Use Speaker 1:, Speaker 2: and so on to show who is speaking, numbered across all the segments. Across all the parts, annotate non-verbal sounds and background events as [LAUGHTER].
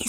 Speaker 1: y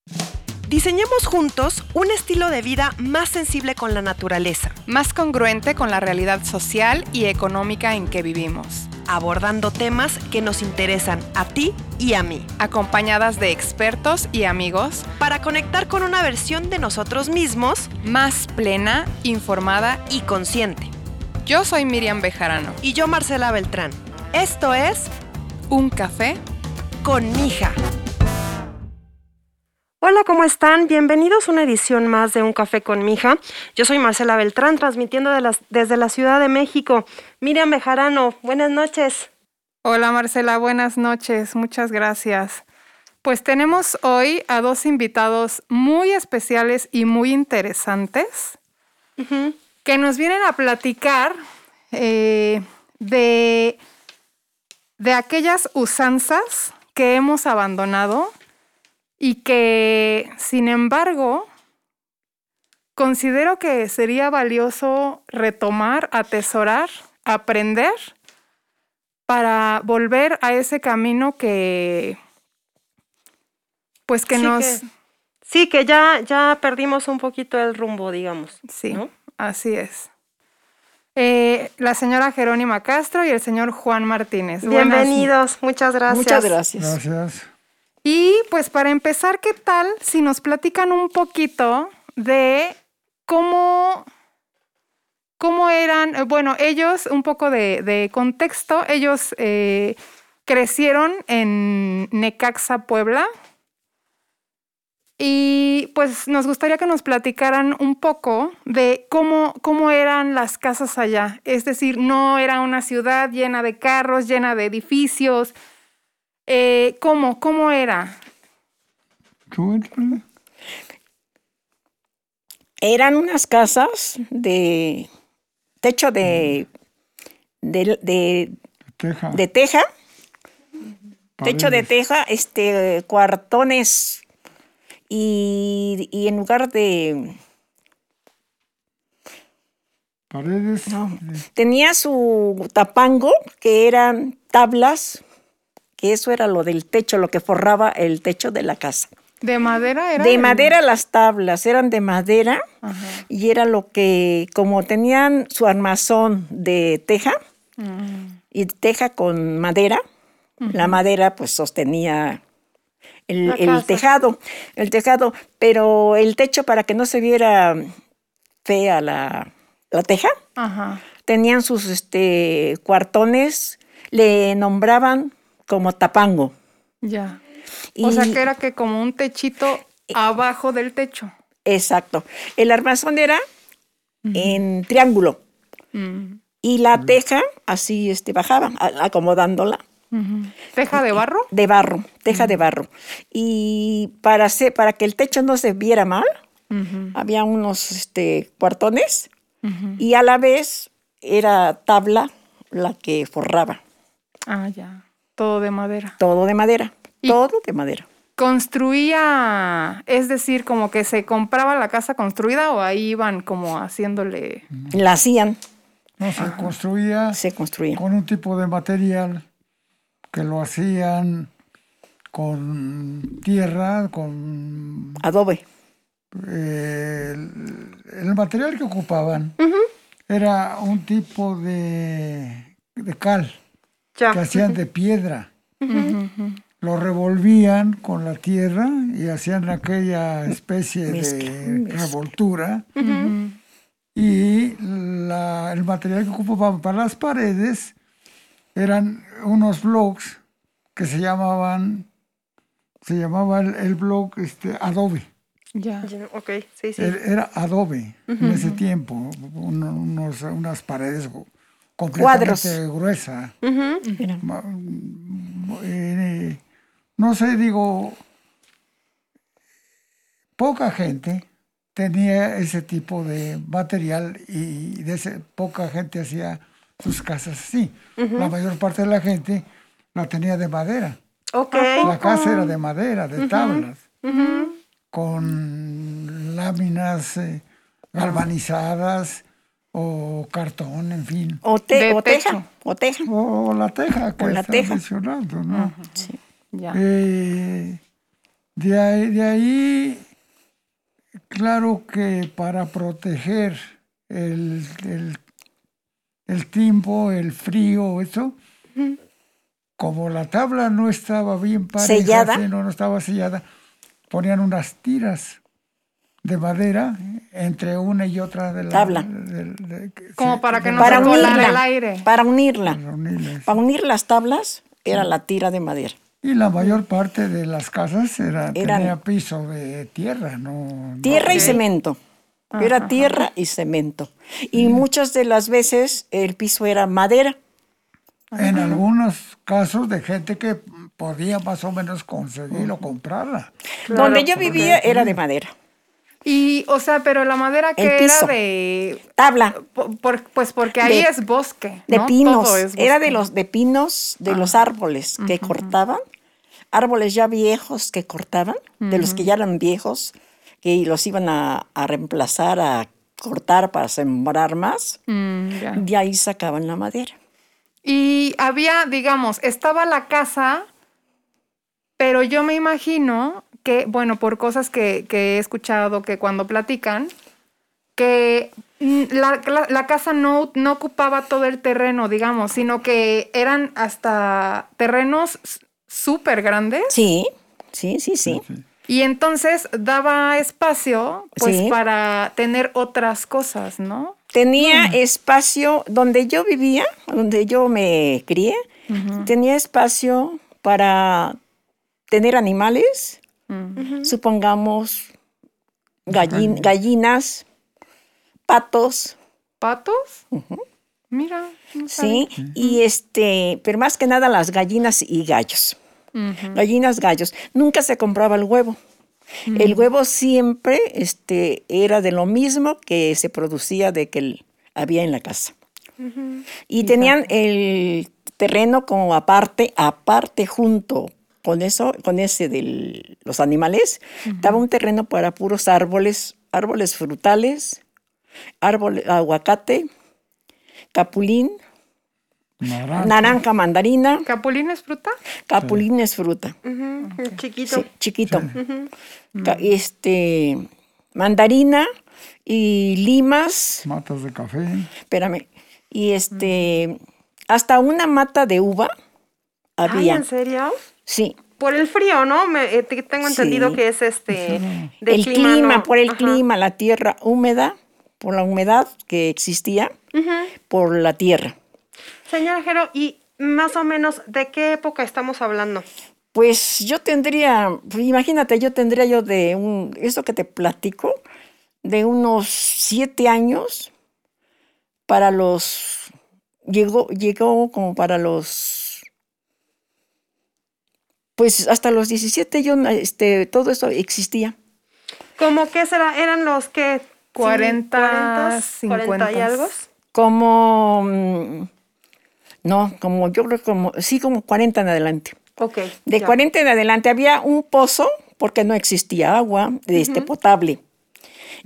Speaker 2: Diseñemos juntos un estilo de vida más sensible con la naturaleza,
Speaker 3: más congruente con la realidad social y económica en que vivimos,
Speaker 2: abordando temas que nos interesan a ti y a mí,
Speaker 3: acompañadas de expertos y amigos,
Speaker 2: para conectar con una versión de nosotros mismos
Speaker 3: más plena, informada
Speaker 2: y consciente.
Speaker 3: Yo soy Miriam Bejarano.
Speaker 2: Y yo Marcela Beltrán. Esto es
Speaker 3: Un Café
Speaker 2: con Mija. Hola, ¿cómo están? Bienvenidos a una edición más de Un Café con Mija. Yo soy Marcela Beltrán, transmitiendo desde la Ciudad de México. Miriam Bejarano, buenas noches.
Speaker 3: Hola Marcela, buenas noches, muchas gracias. Pues tenemos hoy a dos invitados muy especiales y muy interesantes que nos vienen a platicar eh, de, de aquellas usanzas que hemos abandonado y que, sin embargo, considero que sería valioso retomar, atesorar, aprender para volver a ese camino que, pues que nos...
Speaker 2: sí, que ya, ya perdimos un poquito el rumbo, digamos.
Speaker 3: Sí, así es. Eh, la señora Jerónima Castro y el señor Juan Martínez.
Speaker 2: Bienvenidos, muchas gracias.
Speaker 4: Muchas gracias.
Speaker 5: Gracias.
Speaker 3: Y pues para empezar, ¿qué tal si nos platican un poquito de cómo, cómo eran, eh, bueno, ellos, un poco de, contexto, ellos eh, crecieron en Necaxa, Puebla. Y pues nos gustaría que nos platicaran un poco de cómo, cómo eran las casas allá. Es decir, no era una ciudad llena de carros, llena de edificios, eh, ¿Cómo? ¿Cómo era?
Speaker 4: Eran unas casas de techo de, de,
Speaker 5: teja.
Speaker 4: De teja. Techo de teja, este, cuartones y, y en lugar de...
Speaker 5: Paredes.
Speaker 4: tenía su tapango, que eran tablas que eso era lo del techo, lo que forraba el techo de la casa.
Speaker 3: ¿De madera era?
Speaker 4: De madera las tablas, eran de madera y era lo que, como tenían su armazón de teja mm. y teja con madera, la madera pues sostenía el, tejado, el tejado, pero el techo para que no se viera fea la, la teja, tenían sus este, cuartones, le nombraban como tapango.
Speaker 3: Ya. o sea que era que como un techito abajo del techo.
Speaker 4: Exacto. El armazón era en triángulo. Mm. Y la teja así este, bajaba, acomodándola.
Speaker 3: ¿Teja de barro?
Speaker 4: De barro, teja de barro. Y para, para que el techo no se viera mal, había unos este, cuartones y a la vez era tabla la que forraba.
Speaker 3: Ah, ya. Todo de madera.
Speaker 4: Todo de madera. todo de madera.
Speaker 3: ¿Construía, es decir, como que se compraba la casa construida o ahí iban como haciéndole?
Speaker 4: La hacían.
Speaker 5: No, se construía.
Speaker 4: Se construía.
Speaker 5: Con un tipo de material que lo hacían con tierra, con.
Speaker 4: Adobe.
Speaker 5: el, material que ocupaban era un tipo de, de cal que hacían de piedra. Lo revolvían con la tierra y hacían aquella especie de revoltura. Y el material que ocupaban para las paredes eran unos blocks que se llamaban, se llamaba el, blog este, Adobe.
Speaker 3: Ya,
Speaker 2: ok, sí, sí.
Speaker 5: Era Adobe en ese tiempo, unas paredes cuadros gruesa. Eh, no sé, digo, poca gente tenía ese tipo de material y de ese, poca gente hacía sus casas así. La mayor parte de la gente la tenía de madera.
Speaker 2: Okay.
Speaker 5: La casa era de madera, de tablas, con láminas eh, galvanizadas o cartón, en fin.
Speaker 4: O, te, o teja. O teja.
Speaker 5: O, la teja que
Speaker 4: la teja.
Speaker 5: mencionando, ¿no?
Speaker 4: Sí.
Speaker 3: Ya.
Speaker 5: Eh, de, ahí, de ahí, claro que para proteger el, el, el tiempo, el frío, eso, como la tabla no estaba bien pareja,
Speaker 4: ¿Sellada?
Speaker 5: no, no estaba sellada, ponían unas tiras de madera entre una y otra de la
Speaker 4: Tabla.
Speaker 5: de- de- que
Speaker 3: Como para que no
Speaker 4: Para
Speaker 3: se
Speaker 4: unirla.
Speaker 3: el aire.
Speaker 4: Para unirla.
Speaker 5: para unirlas.
Speaker 4: Para unir las tablas era la tira de madera.
Speaker 5: Y la mayor parte de las casas era,
Speaker 4: Eran-
Speaker 5: tenía piso de tierra, no... no-
Speaker 4: Tierra y cemento. Era tierra y cemento. Y muchas de las veces el piso era madera.
Speaker 5: En algunos casos de gente que podía más o menos conseguir o comprarla.
Speaker 4: Donde yo vivía era de madera.
Speaker 3: Y, o sea, pero la madera que era de...
Speaker 4: Tabla.
Speaker 3: por- pues porque ahí
Speaker 4: De-
Speaker 3: es bosque.
Speaker 4: De
Speaker 3: ¿no?
Speaker 4: pinos.
Speaker 3: Todo es
Speaker 4: Era de los de pinos, de los árboles que cortaban. Árboles ya viejos que cortaban, de los que ya eran viejos, que los iban a, a reemplazar, a cortar para sembrar más.
Speaker 3: Mm.
Speaker 4: De ahí sacaban la madera.
Speaker 3: Y había, digamos, estaba la casa, pero yo me imagino que, bueno, por cosas que, que he escuchado que cuando platican, que mm, la, la- la casa no, no ocupaba todo el terreno, digamos, sino que eran hasta terrenos súper grandes.
Speaker 4: Sí, sí, sí, sí.
Speaker 3: Y entonces daba espacio, pues,
Speaker 4: Sí.
Speaker 3: para tener otras cosas, ¿no?
Speaker 4: Tenía espacio donde yo vivía, donde yo me crié, tenía espacio para tener animales, supongamos gallin- gallinas, patos,
Speaker 3: ¿Patos? Mira. no
Speaker 4: sí, y este, pero más que nada las gallinas y gallos. Gallinas, gallos. Nunca se compraba el huevo. El huevo siempre este, era de lo mismo que se producía de que el- había en la casa. Y tenían el terreno como aparte, aparte junto con eso, con ese de los animales, daba un terreno para puros árboles, árboles frutales, árbol, aguacate, capulín,
Speaker 5: Naranja.
Speaker 4: naranja, mandarina,
Speaker 3: ¿Capulín es fruta?
Speaker 4: capulín es fruta,
Speaker 2: Chiquito.
Speaker 4: sí, chiquito. Ca- Este, mandarina y limas,
Speaker 5: Matas de café.
Speaker 4: espérame, y este, hasta una mata de uva
Speaker 2: Ay,
Speaker 4: había.
Speaker 2: ¿en serio?
Speaker 4: Sí,
Speaker 2: Por el frío, ¿no? Me, eh, te- tengo entendido
Speaker 4: Sí.
Speaker 2: que es este... de
Speaker 4: el clima,
Speaker 2: ¿no?
Speaker 4: por el
Speaker 2: Ajá.
Speaker 4: clima, la tierra húmeda, por la humedad que existía, por la tierra.
Speaker 2: Señora Jero, ¿y más o menos de qué época estamos hablando?
Speaker 4: Pues yo tendría, pues imagínate, yo tendría yo de un, eso que te platico, de unos siete años para los, llegó, llegó como para los, pues hasta los 17 yo, este, todo eso existía.
Speaker 2: ¿Cómo que será? ¿Eran los que...
Speaker 3: 40,
Speaker 2: 40
Speaker 3: 50.
Speaker 2: y algo?
Speaker 4: Como, mm, no, como yo creo como, sí, como 40 en adelante.
Speaker 2: Ok.
Speaker 4: De
Speaker 2: ya.
Speaker 4: 40 en adelante había un pozo, porque no existía agua este, potable.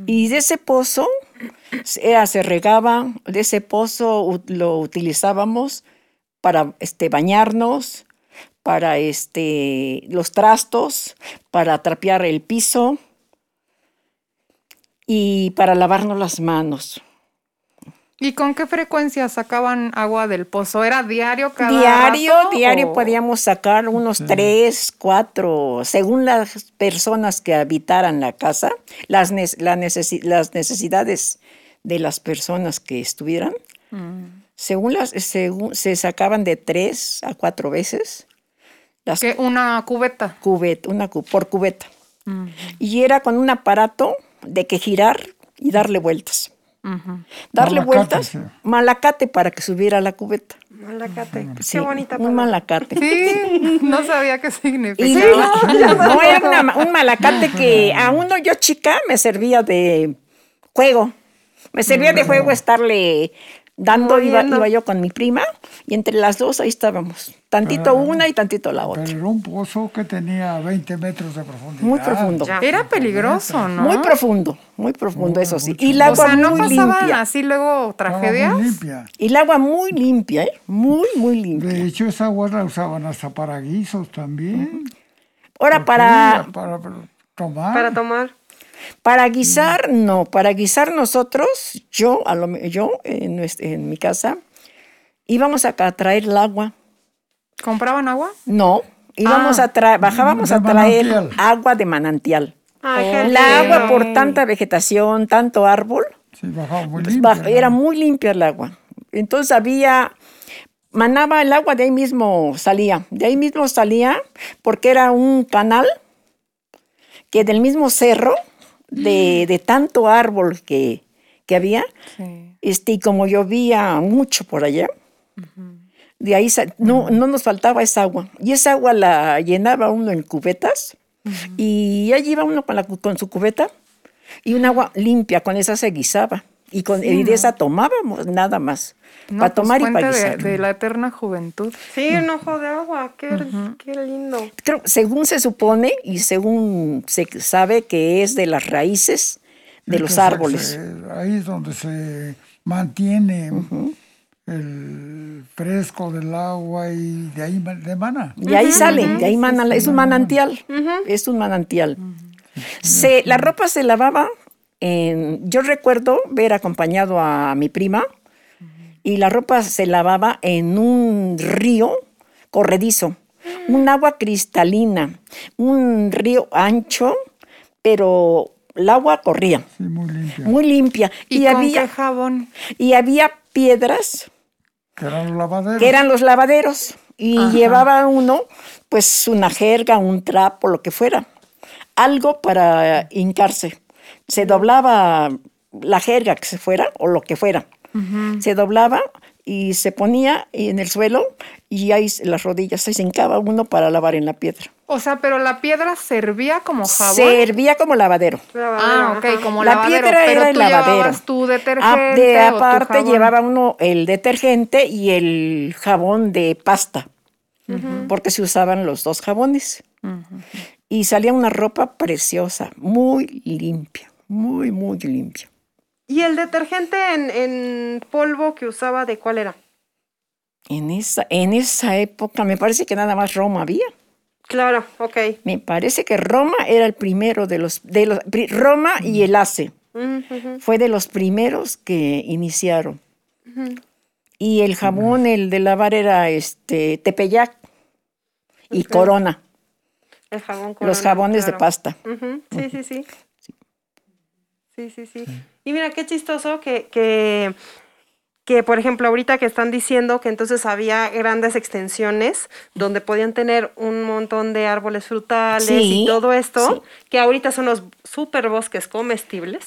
Speaker 4: Y de ese pozo era, se regaba, de ese pozo lo utilizábamos para este, bañarnos, para este, los trastos, para trapear el piso y para lavarnos las manos.
Speaker 3: ¿Y con qué frecuencia sacaban agua del pozo? ¿Era diario cada
Speaker 4: Diario,
Speaker 3: rato,
Speaker 4: diario
Speaker 3: o-
Speaker 4: podíamos sacar unos tres, cuatro, según las personas que habitaran la casa, las, la necesi- las necesidades de las personas que estuvieran. Según las, según, se sacaban de tres a cuatro veces las
Speaker 3: ¿Qué? Una cubeta.
Speaker 4: cubet, una cu- por cubeta. Y era con un aparato de que girar y darle vueltas. Darle
Speaker 5: Malacate,
Speaker 4: vueltas,
Speaker 5: sí.
Speaker 4: malacate para que subiera la cubeta.
Speaker 2: Malacate. Qué bonita
Speaker 4: Un malacate.
Speaker 3: Sí, no sabía qué significaba.
Speaker 4: no, era un malacate que a uno yo chica me servía de juego. Me servía de juego estarle dando, iba, iba, yo con mi prima y entre las dos ahí estábamos. Tantito una y tantito la otra.
Speaker 5: Pero era un pozo que tenía 20 metros de profundidad.
Speaker 4: Muy profundo.
Speaker 3: Era peligroso, ¿no?
Speaker 4: Muy profundo, muy profundo, eso sí. Y el agua o sea, ¿no pasaban
Speaker 3: así luego tragedias?
Speaker 5: Muy limpia.
Speaker 4: Y el agua muy limpia, ¿eh? Muy, muy limpia.
Speaker 5: De hecho, esa agua la usaban hasta para guisos también.
Speaker 4: Ahora para...
Speaker 5: Para tomar.
Speaker 2: Para tomar.
Speaker 4: Para guisar, no. Para guisar nosotros, yo, a lo, yo en, en mi casa, íbamos a traer el agua.
Speaker 3: ¿Compraban agua?
Speaker 4: No, íbamos ah. a traer, bajábamos a traer agua de manantial. la agua por tanta vegetación, tanto árbol,
Speaker 5: sí, bajaba muy limpia,
Speaker 4: era muy limpia el agua. Entonces había, manaba el agua de ahí mismo salía, de ahí mismo salía porque era un canal que del mismo cerro de, tanto árbol que, había. Este, y como llovía mucho por allá, de ahí no, no nos faltaba esa agua. Y esa agua la llenaba uno en cubetas y allí iba uno con, la, con su cubeta y un agua limpia, con esa se guisaba. Y, con, de esa tomábamos nada más. para pues tomar y para
Speaker 3: guisar. De, la eterna juventud.
Speaker 2: Sí, un ojo de agua, qué, lindo.
Speaker 4: Creo, según se supone y según se sabe que es de las raíces de los árboles.
Speaker 5: ahí es donde se mantiene el fresco del agua y de ahí emana.
Speaker 4: Y ahí sale, de ahí mana, es un manantial, es un manantial. Se, la ropa se lavaba yo recuerdo ver acompañado a mi prima y la ropa se lavaba en un río corredizo, un agua cristalina, un río ancho, pero el agua corría.
Speaker 5: muy limpia.
Speaker 4: Muy limpia.
Speaker 3: Y, había jabón.
Speaker 4: Y había piedras.
Speaker 5: Que eran los lavaderos.
Speaker 4: Que eran los lavaderos. Y llevaba uno, pues, una jerga, un trapo, lo que fuera. Algo para hincarse se doblaba la jerga que se fuera o lo que fuera. Se doblaba y se ponía en el suelo y ahí las rodillas se hincaba uno para lavar en la piedra.
Speaker 3: O sea, pero la piedra servía como jabón.
Speaker 4: Servía como lavadero.
Speaker 3: ah, ok, como
Speaker 4: la
Speaker 3: lavadero.
Speaker 4: La piedra era el lavadero.
Speaker 3: tu detergente. de
Speaker 4: aparte llevaba uno el detergente y el jabón de pasta, porque se usaban los dos jabones. Y salía una ropa preciosa, muy limpia muy, muy limpio.
Speaker 2: ¿Y el detergente en, polvo que usaba, de cuál era?
Speaker 4: En esa, en esa época, me parece que nada más Roma había.
Speaker 2: Claro, ok.
Speaker 4: Me parece que Roma era el primero de los, de los Roma y el ACE. Fue de los primeros que iniciaron. Y el jabón, el de lavar era este Tepeyac y Corona.
Speaker 2: El jabón Corona.
Speaker 4: Los jabones de pasta.
Speaker 2: Sí, sí, sí. Sí, sí, sí. Y mira, qué chistoso que, que, que, por ejemplo, ahorita que están diciendo que entonces había grandes extensiones donde podían tener un montón de árboles frutales y todo esto, que ahorita son los super bosques comestibles.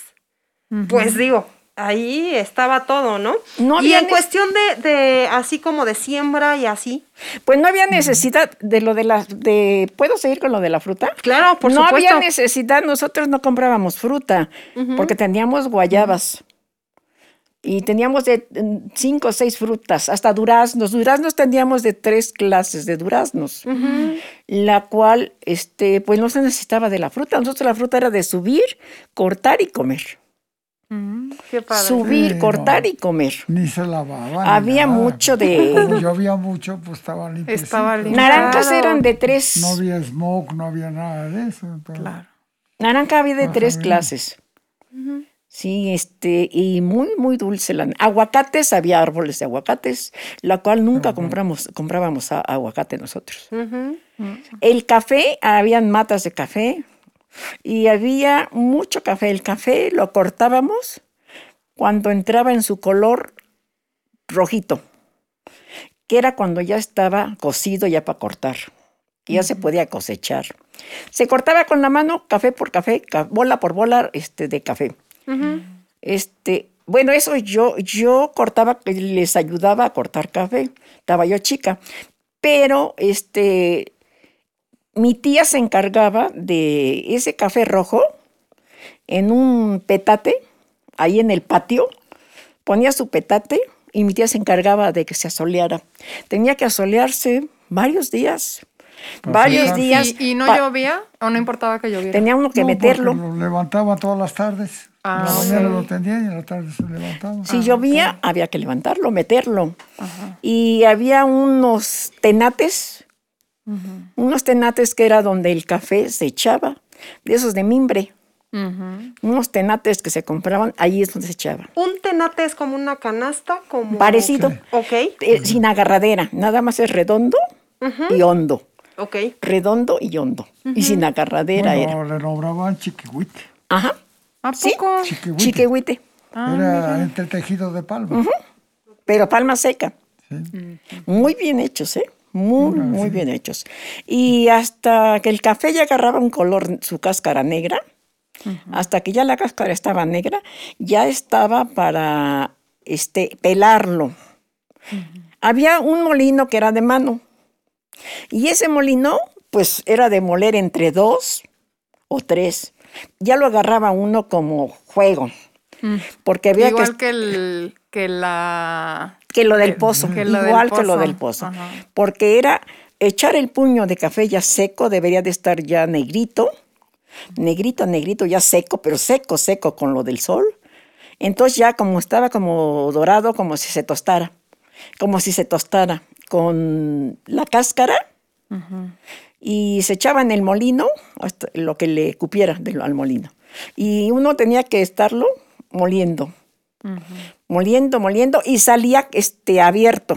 Speaker 2: Pues digo, ahí estaba todo, ¿no? y en cuestión de, así como de siembra y así.
Speaker 4: Pues no había necesidad de lo de la, de, ¿puedo seguir con lo de la fruta?
Speaker 2: Claro, por
Speaker 4: no
Speaker 2: supuesto.
Speaker 4: No había necesidad, nosotros no comprábamos fruta, porque teníamos guayabas. Y teníamos de mm, cinco o seis frutas, hasta duraznos. Duraznos teníamos de tres clases de duraznos, la cual, este, pues no se necesitaba de la fruta. Nosotros la fruta era de subir, cortar y comer. Subir, cortar y comer.
Speaker 5: Ni se lavaban.
Speaker 4: Había mucho de.
Speaker 5: Como llovía mucho, pues estaba limpio.
Speaker 3: Estaba limpio.
Speaker 4: Naranjas eran de tres.
Speaker 5: No había smoke, no había nada de eso.
Speaker 3: Claro.
Speaker 4: Naranja había de tres clases. Sí, este, y muy, muy dulce. La, aguacates, había árboles de aguacates, la cual nunca compramos, comprábamos aguacate nosotros. El café, habían matas de café, y había mucho café. El café lo cortábamos cuando entraba en su color rojito, que era cuando ya estaba cocido ya para cortar, ya se podía cosechar. Se cortaba con la mano café por café, bola por bola este, de café. Este, bueno, eso yo, yo cortaba, les ayudaba a cortar café. Estaba yo chica. Pero este, mi tía se encargaba de ese café rojo en un petate, ahí en el patio. Ponía su petate y mi tía se encargaba de que se asoleara. Tenía que asolearse varios días.
Speaker 5: Pues
Speaker 4: varios
Speaker 5: sí.
Speaker 4: días.
Speaker 3: ¿Y, y no llovía o no importaba que lloviera?
Speaker 4: Tenía uno que
Speaker 5: No,
Speaker 4: meterlo.
Speaker 5: Lo levantaba todas las tardes.
Speaker 3: Ah,
Speaker 5: la mañana
Speaker 3: ok.
Speaker 5: lo tendía y en la tarde se levantaba.
Speaker 4: Si llovía, había que levantarlo, meterlo. Y había unos tenates, unos tenates que era donde el café se echaba, de esos de mimbre. Unos tenates que se compraban, ahí es donde se echaba.
Speaker 2: Un tenate es como una canasta, como...
Speaker 4: Parecido,
Speaker 2: Ok,
Speaker 4: eh, sin agarradera, nada más es redondo y hondo.
Speaker 2: ok.
Speaker 4: Redondo y hondo. Y sin agarradera era.
Speaker 5: Bueno, le nombraban chiquihuite.
Speaker 4: Ajá.
Speaker 3: ¿A
Speaker 4: Sí.
Speaker 3: poco?
Speaker 5: Chiquihuite.
Speaker 4: Chiquehuite.
Speaker 5: Era entretejido de palma.
Speaker 4: pero palma seca.
Speaker 5: Sí.
Speaker 4: Muy bien hechos, ¿eh? Muy, muy bien hechos. Y hasta que el café ya agarraba un color, su cáscara negra, hasta que ya la cáscara estaba negra, ya estaba para este, pelarlo. Había un molino que era de mano. Y ese molino, pues era de moler entre dos o tres. Ya lo agarraba uno como juego. Porque había
Speaker 3: Igual
Speaker 4: que
Speaker 3: que, el, que la...
Speaker 4: que lo del pozo,
Speaker 3: que lo del
Speaker 4: igual que lo del pozo,
Speaker 3: Ajá.
Speaker 4: porque era echar el puño de café ya seco, debería de estar ya negrito, negrito, negrito, ya seco, pero seco, seco con lo del sol. Entonces ya como estaba como dorado, como si se tostara, como si se tostara con la cáscara y se echaba en el molino hasta lo que le cupiera del- al molino. Y uno tenía que estarlo moliendo, moliendo, moliendo y salía este, abierto.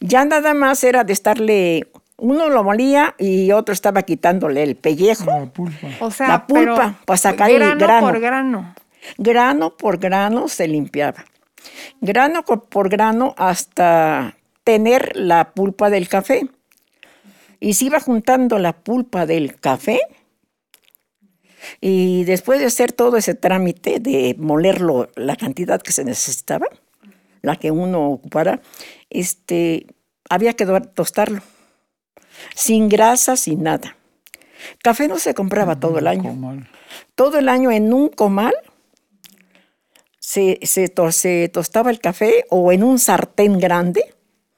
Speaker 4: Ya nada más era de estarle, uno lo molía y otro estaba quitándole el pellejo,
Speaker 5: La pulpa.
Speaker 3: O sea,
Speaker 4: La pulpa, para sacar el
Speaker 3: grano,
Speaker 4: grano.
Speaker 3: por grano.
Speaker 4: grano por grano se limpiaba. Grano por grano hasta tener la pulpa del café. Y se iba juntando la pulpa del café. Y después de hacer todo ese trámite de molerlo, la cantidad que se necesitaba, la que uno ocupara, este, había que tostarlo. Sin grasa, sin nada. Café no se compraba todo el año
Speaker 5: Comal.
Speaker 4: todo el año en un comal se, se, to- se tostaba el café o en un sartén grande,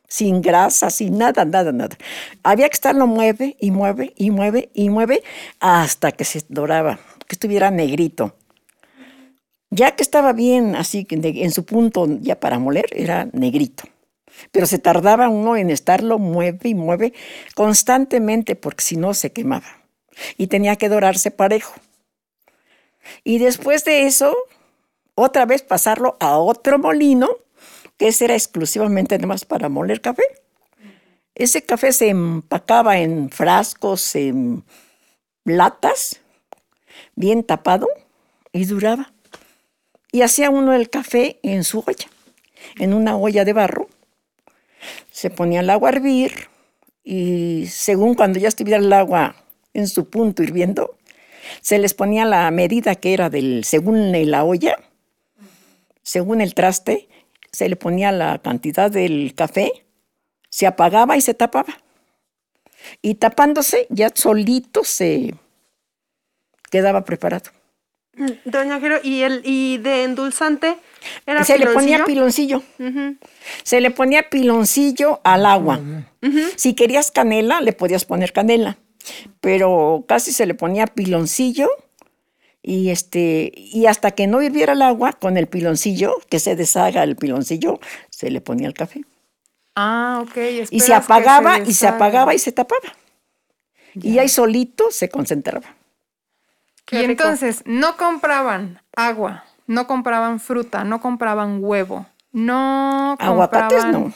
Speaker 4: sin grasa, sin nada, nada, nada. Había que estarlo mueve y mueve y mueve y mueve hasta que se doraba, que estuviera negrito. Ya que estaba bien así en su punto ya para moler, era negrito. Pero se tardaba uno en estarlo mueve y mueve constantemente porque si no se quemaba. Y tenía que dorarse parejo. Y después de eso, otra vez pasarlo a otro molino, que ese era exclusivamente nomás para moler café. Ese café se empacaba en frascos, en latas, bien tapado, y duraba. Y hacía uno el café en su olla, en una olla de barro. Se ponía el agua a hervir y según cuando ya estuviera el agua en su punto hirviendo, se les ponía la medida que era del, según la olla, según el traste, se le ponía la cantidad del café, se apagaba y se tapaba. Y tapándose, ya solito se quedaba preparado.
Speaker 2: Doña Jero, ¿y, el, y de endulzante era
Speaker 4: se le ponía
Speaker 2: piloncillo?
Speaker 4: piloncillo. Se le ponía piloncillo al agua. Si querías canela, le podías poner canela. Pero casi se le ponía piloncillo y este y hasta que no hirviera el agua con el piloncillo, que se deshaga el piloncillo, se le ponía el café.
Speaker 3: Ah, ok.
Speaker 4: Y se apagaba y se apagaba y se tapaba. Y ahí solito se concentraba.
Speaker 2: Qué
Speaker 3: Y
Speaker 2: rico.
Speaker 3: entonces no compraban agua, no compraban fruta, no compraban huevo, no
Speaker 4: Aguacates
Speaker 3: compraban
Speaker 4: no.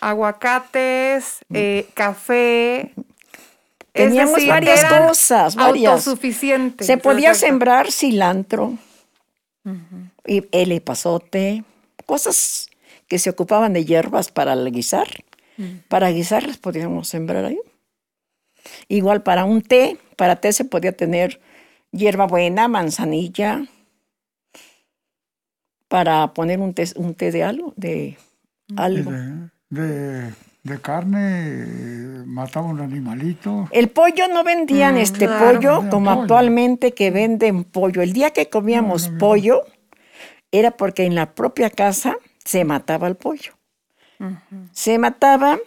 Speaker 3: aguacates, eh, café.
Speaker 4: Teníamos
Speaker 3: decir,
Speaker 4: varias cosas, varias.
Speaker 3: Autosuficientes.
Speaker 4: Se podía sembrar cilantro y el epazote, cosas que se ocupaban de hierbas para guisar. Para guisar las podíamos sembrar ahí. Igual para un té, para té se podía tener hierbabuena, manzanilla, para poner un té, un té de algo, de algo.
Speaker 5: De, de, carne, mataba un animalito.
Speaker 4: El pollo no vendían este pollo como actualmente que venden pollo. El día que comíamos pollo era porque en la propia casa se mataba el pollo. Se mataba,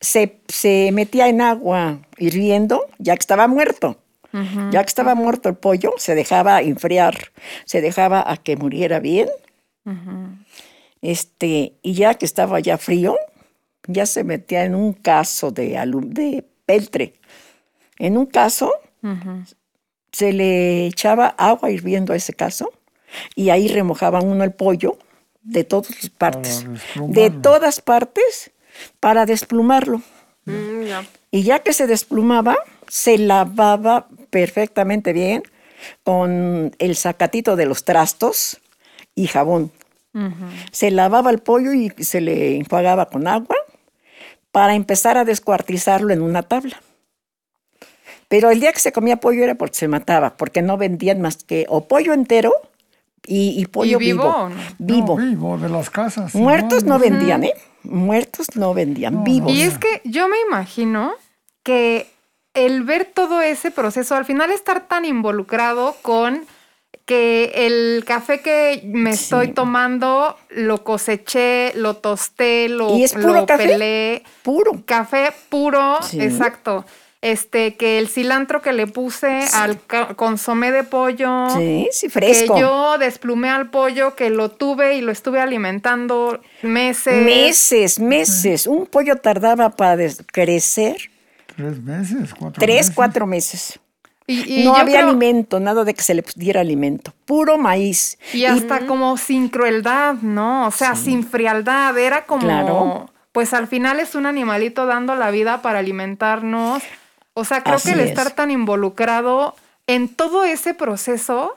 Speaker 4: se, se, metía en agua hirviendo, ya que estaba muerto. Ya que estaba muerto el pollo, se dejaba enfriar, se dejaba a que muriera bien. este, y ya que estaba ya frío, ya se metía en un caso de, de peltre. En un caso, se le echaba agua hirviendo a ese caso y ahí remojaban uno el pollo de todas partes. De todas partes para desplumarlo. Mm, y ya que se desplumaba, se lavaba perfectamente bien con el sacatito de los trastos y jabón. Se lavaba el pollo y se le enjuagaba con agua para empezar a descuartizarlo en una tabla. Pero el día que se comía pollo era porque se mataba, porque no vendían más que o pollo entero y, pollo vivo.
Speaker 5: Vivo. vivo. de las casas.
Speaker 4: Muertos no, vendían, ¿eh? Muertos no vendían, vivos.
Speaker 3: Y es que yo me imagino que el ver todo ese proceso, al final estar tan involucrado con que el café que me estoy tomando lo coseché, lo tosté, lo,
Speaker 4: ¿Y es puro café?
Speaker 3: pelé.
Speaker 4: Puro.
Speaker 3: Café puro, exacto este, que el cilantro que le puse al consomé de pollo.
Speaker 4: Sí, sí, fresco.
Speaker 3: Que yo desplumé al pollo, que lo tuve y lo estuve alimentando meses.
Speaker 4: Meses, meses. Un pollo tardaba para crecer.
Speaker 5: Tres meses,
Speaker 4: cuatro Tres, cuatro meses. Y, no había alimento, nada de que se le diera alimento, puro maíz.
Speaker 3: Y hasta como sin crueldad, ¿no? O sea, sin frialdad, era como... Pues al final es un animalito dando la vida para alimentarnos. O sea, creo que el estar tan involucrado en todo ese proceso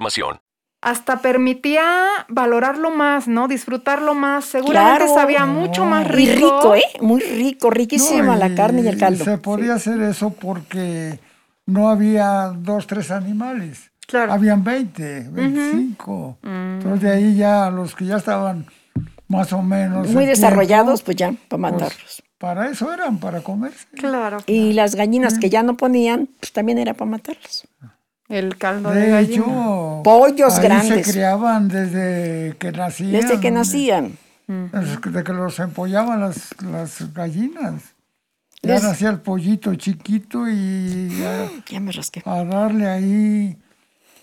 Speaker 3: hasta permitía valorarlo más, ¿no? Disfrutarlo más. Seguramente sabía mucho más rico.
Speaker 4: Muy rico, ¿eh? Muy rico, riquísima la carne y el caldo.
Speaker 5: Se podía hacer eso porque no había dos, tres animales. Claro. Habían 20, 25. Entonces de ahí ya los que ya estaban más o menos...
Speaker 4: Muy desarrollados, pues ya, para pues, matarlos.
Speaker 5: para eso eran, para comerse.
Speaker 3: Claro.
Speaker 4: Y las gallinas que ya no ponían, pues también era para matarlos.
Speaker 3: El caldo de, gallina.
Speaker 4: pollos grandes.
Speaker 5: se criaban desde que nacían.
Speaker 4: Desde que nacían.
Speaker 5: Desde que los empollaban las, las gallinas. Ya nacía el pollito chiquito y
Speaker 4: ya, me rasqué.
Speaker 5: a darle ahí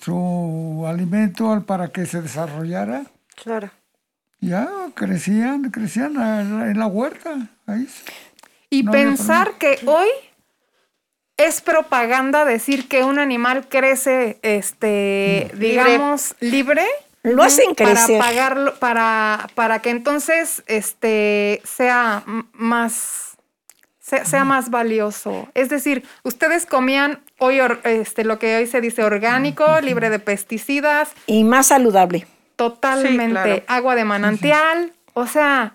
Speaker 5: su alimento para que se desarrollara.
Speaker 3: Claro.
Speaker 5: Ya crecían, crecían en la huerta. Ahí.
Speaker 3: Y pensar que hoy es propaganda decir que un animal crece, este, digamos, libre.
Speaker 4: Lo hacen crecer.
Speaker 3: Para pagarlo, para, para que entonces este, sea más, sea, más valioso. Es decir, ustedes comían hoy este, lo que hoy se dice orgánico, libre de pesticidas.
Speaker 4: Y más saludable.
Speaker 3: Totalmente. Agua de manantial. O sea,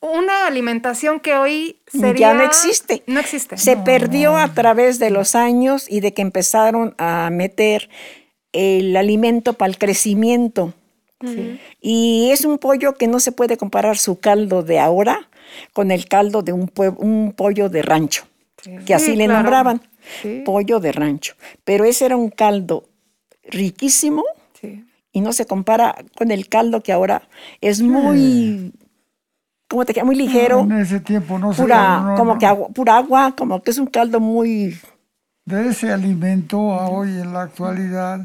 Speaker 3: una alimentación que hoy sería...
Speaker 4: Ya no existe.
Speaker 3: No existe.
Speaker 4: Se perdió a través de los años y de que empezaron a meter el alimento para el crecimiento. Y es un pollo que no se puede comparar su caldo de ahora con el caldo de un, un pollo de rancho, que así le nombraban, pollo de rancho. Pero ese era un caldo riquísimo y no se compara con el caldo que ahora es muy, ¿cómo te queda? Muy ligero.
Speaker 5: En ese tiempo no se
Speaker 4: pura,
Speaker 5: no,
Speaker 4: como que agua, pura agua, como que es un caldo muy...
Speaker 5: De ese alimento a hoy en la actualidad,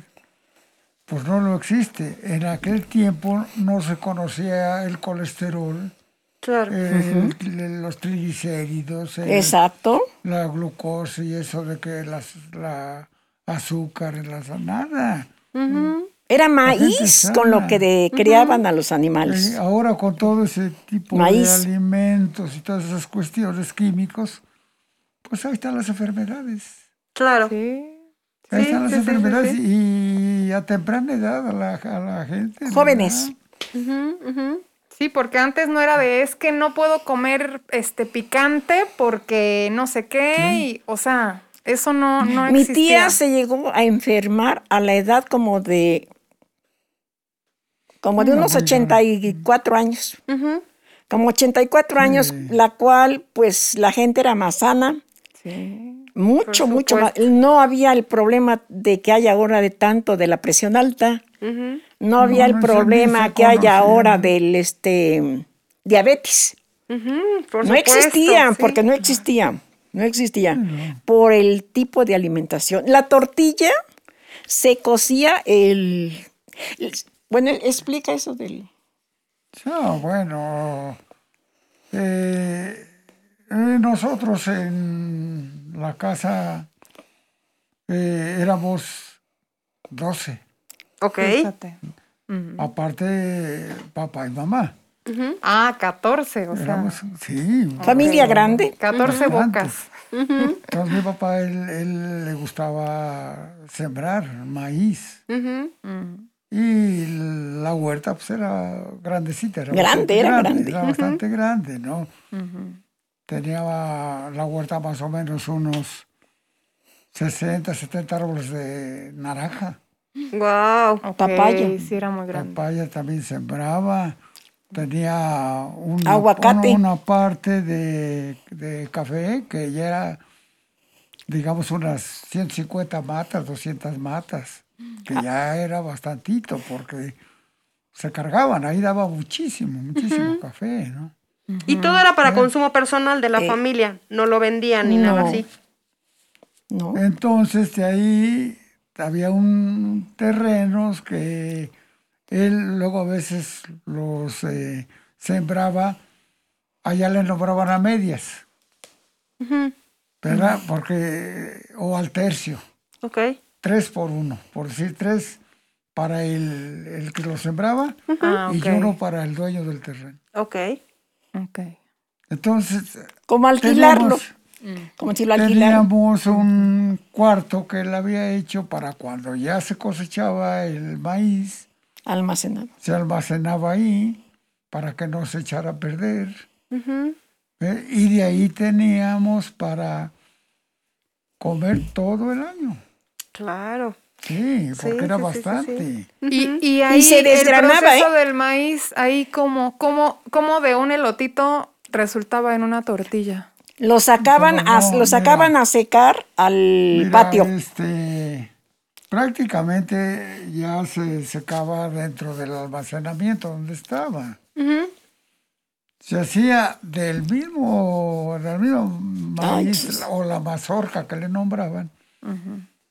Speaker 5: pues no lo existe. En aquel tiempo no se conocía el colesterol,
Speaker 2: Claro.
Speaker 5: el- el- los triglicéridos,
Speaker 4: Exacto.
Speaker 5: la glucosa y eso de que las, la azúcar, en las, nada.
Speaker 4: Era maíz con lo que de- criaban a los
Speaker 5: Eh,
Speaker 4: animales.
Speaker 5: ahora con todo ese tipo
Speaker 4: Maíz.
Speaker 5: de alimentos y todas esas cuestiones químicos, pues ahí están las enfermedades.
Speaker 2: Claro.
Speaker 3: Sí.
Speaker 5: Ahí
Speaker 2: Sí,
Speaker 5: están las
Speaker 2: sí, sí, sí,
Speaker 5: enfermedades
Speaker 2: sí.
Speaker 5: y a temprana edad a la, a la gente.
Speaker 4: Jóvenes.
Speaker 3: Sí, porque antes no era de es que no puedo comer este picante porque no sé qué, y, o sea, eso no, no
Speaker 4: Mi
Speaker 3: existía.
Speaker 4: tía se llegó a enfermar a la edad como de como de
Speaker 5: No,
Speaker 4: unos
Speaker 5: muy
Speaker 4: 84 años.
Speaker 2: Ujú.
Speaker 4: Como 84 años, la cual pues la gente era más sana,
Speaker 3: Sí.
Speaker 4: mucho, mucho más. No había el problema de que hay ahora de tanto de la presión alta. No había
Speaker 5: No,
Speaker 4: el
Speaker 5: no,
Speaker 4: problema que hay
Speaker 5: conocía,
Speaker 4: ahora
Speaker 5: ¿no?
Speaker 4: del este diabetes.
Speaker 2: Por
Speaker 4: no
Speaker 2: supuesto,
Speaker 4: existía,
Speaker 2: sí.
Speaker 4: porque no existía, no existía, por el tipo de alimentación. La tortilla se cocía el- bueno, explica eso del,
Speaker 5: No, bueno, eh, eh, nosotros en la casa eh, éramos 12,
Speaker 2: Ok.
Speaker 3: Fíjate.
Speaker 5: aparte papá y mamá.
Speaker 3: Ah, 14, o sea,
Speaker 5: Éramos, sí,
Speaker 4: familia grande.
Speaker 3: 14
Speaker 5: Ujú.
Speaker 3: bocas.
Speaker 5: Entonces mi papá, él, él le gustaba sembrar maíz. Y la huerta pues era grandecita. Era
Speaker 4: Grande,
Speaker 5: bastante
Speaker 4: era grande.
Speaker 5: Era bastante grande, ¿no? Tenía la huerta más o menos unos 60, 70 árboles de naranja.
Speaker 2: Wow.
Speaker 3: Ok,
Speaker 4: Papaya.
Speaker 3: Sí, era muy grande.
Speaker 5: Papaya también sembraba. Tenía una,
Speaker 4: Aguacate.
Speaker 5: una, una parte de, de café que ya era, digamos, unas 150 matas, 200 matas, que ya era bastantito porque se cargaban, ahí daba muchísimo, muchísimo café, ¿no?
Speaker 2: Y todo era para consumo personal de la
Speaker 4: Eh,
Speaker 2: familia. No lo vendían ni nada así.
Speaker 4: ¿no?
Speaker 5: Entonces de ahí había un terrenos que él luego a veces los eh, sembraba, allá le nombraban a medias, ¿verdad? Porque, o al tercio,
Speaker 2: Ok.
Speaker 5: Tres por uno, por decir tres para el, el que lo sembraba
Speaker 3: Ah,
Speaker 5: y uno para el dueño del terreno.
Speaker 2: Ok.
Speaker 3: Ok.
Speaker 5: Entonces,
Speaker 4: Como alquilarlo,
Speaker 5: teníamos-
Speaker 4: como si lo alquilaran.
Speaker 5: Teníamos un cuarto que él había hecho para cuando ya se cosechaba el maíz,
Speaker 4: Almacenado.
Speaker 5: se almacenaba ahí para que no se echara a perder. ¿eh? Y de ahí teníamos para comer todo el año.
Speaker 2: Claro.
Speaker 5: Sí, porque
Speaker 2: Sí,
Speaker 5: era
Speaker 2: sí, sí, sí,
Speaker 5: bastante.
Speaker 2: sí.
Speaker 3: Y, y ahí
Speaker 4: se desgranaba,
Speaker 3: el proceso
Speaker 4: ¿eh?
Speaker 3: del maíz, ahí como, como, como de un elotito resultaba en una tortilla.
Speaker 4: Lo sacaban,
Speaker 5: ¿Cómo
Speaker 4: a, lo sacaban
Speaker 5: Mira.
Speaker 4: a secar al
Speaker 5: Mira,
Speaker 4: patio.
Speaker 5: Este, prácticamente ya se secaba dentro del almacenamiento donde estaba. Se hacía del mismo, del mismo maíz
Speaker 4: Ay,
Speaker 5: o la mazorca que le nombraban.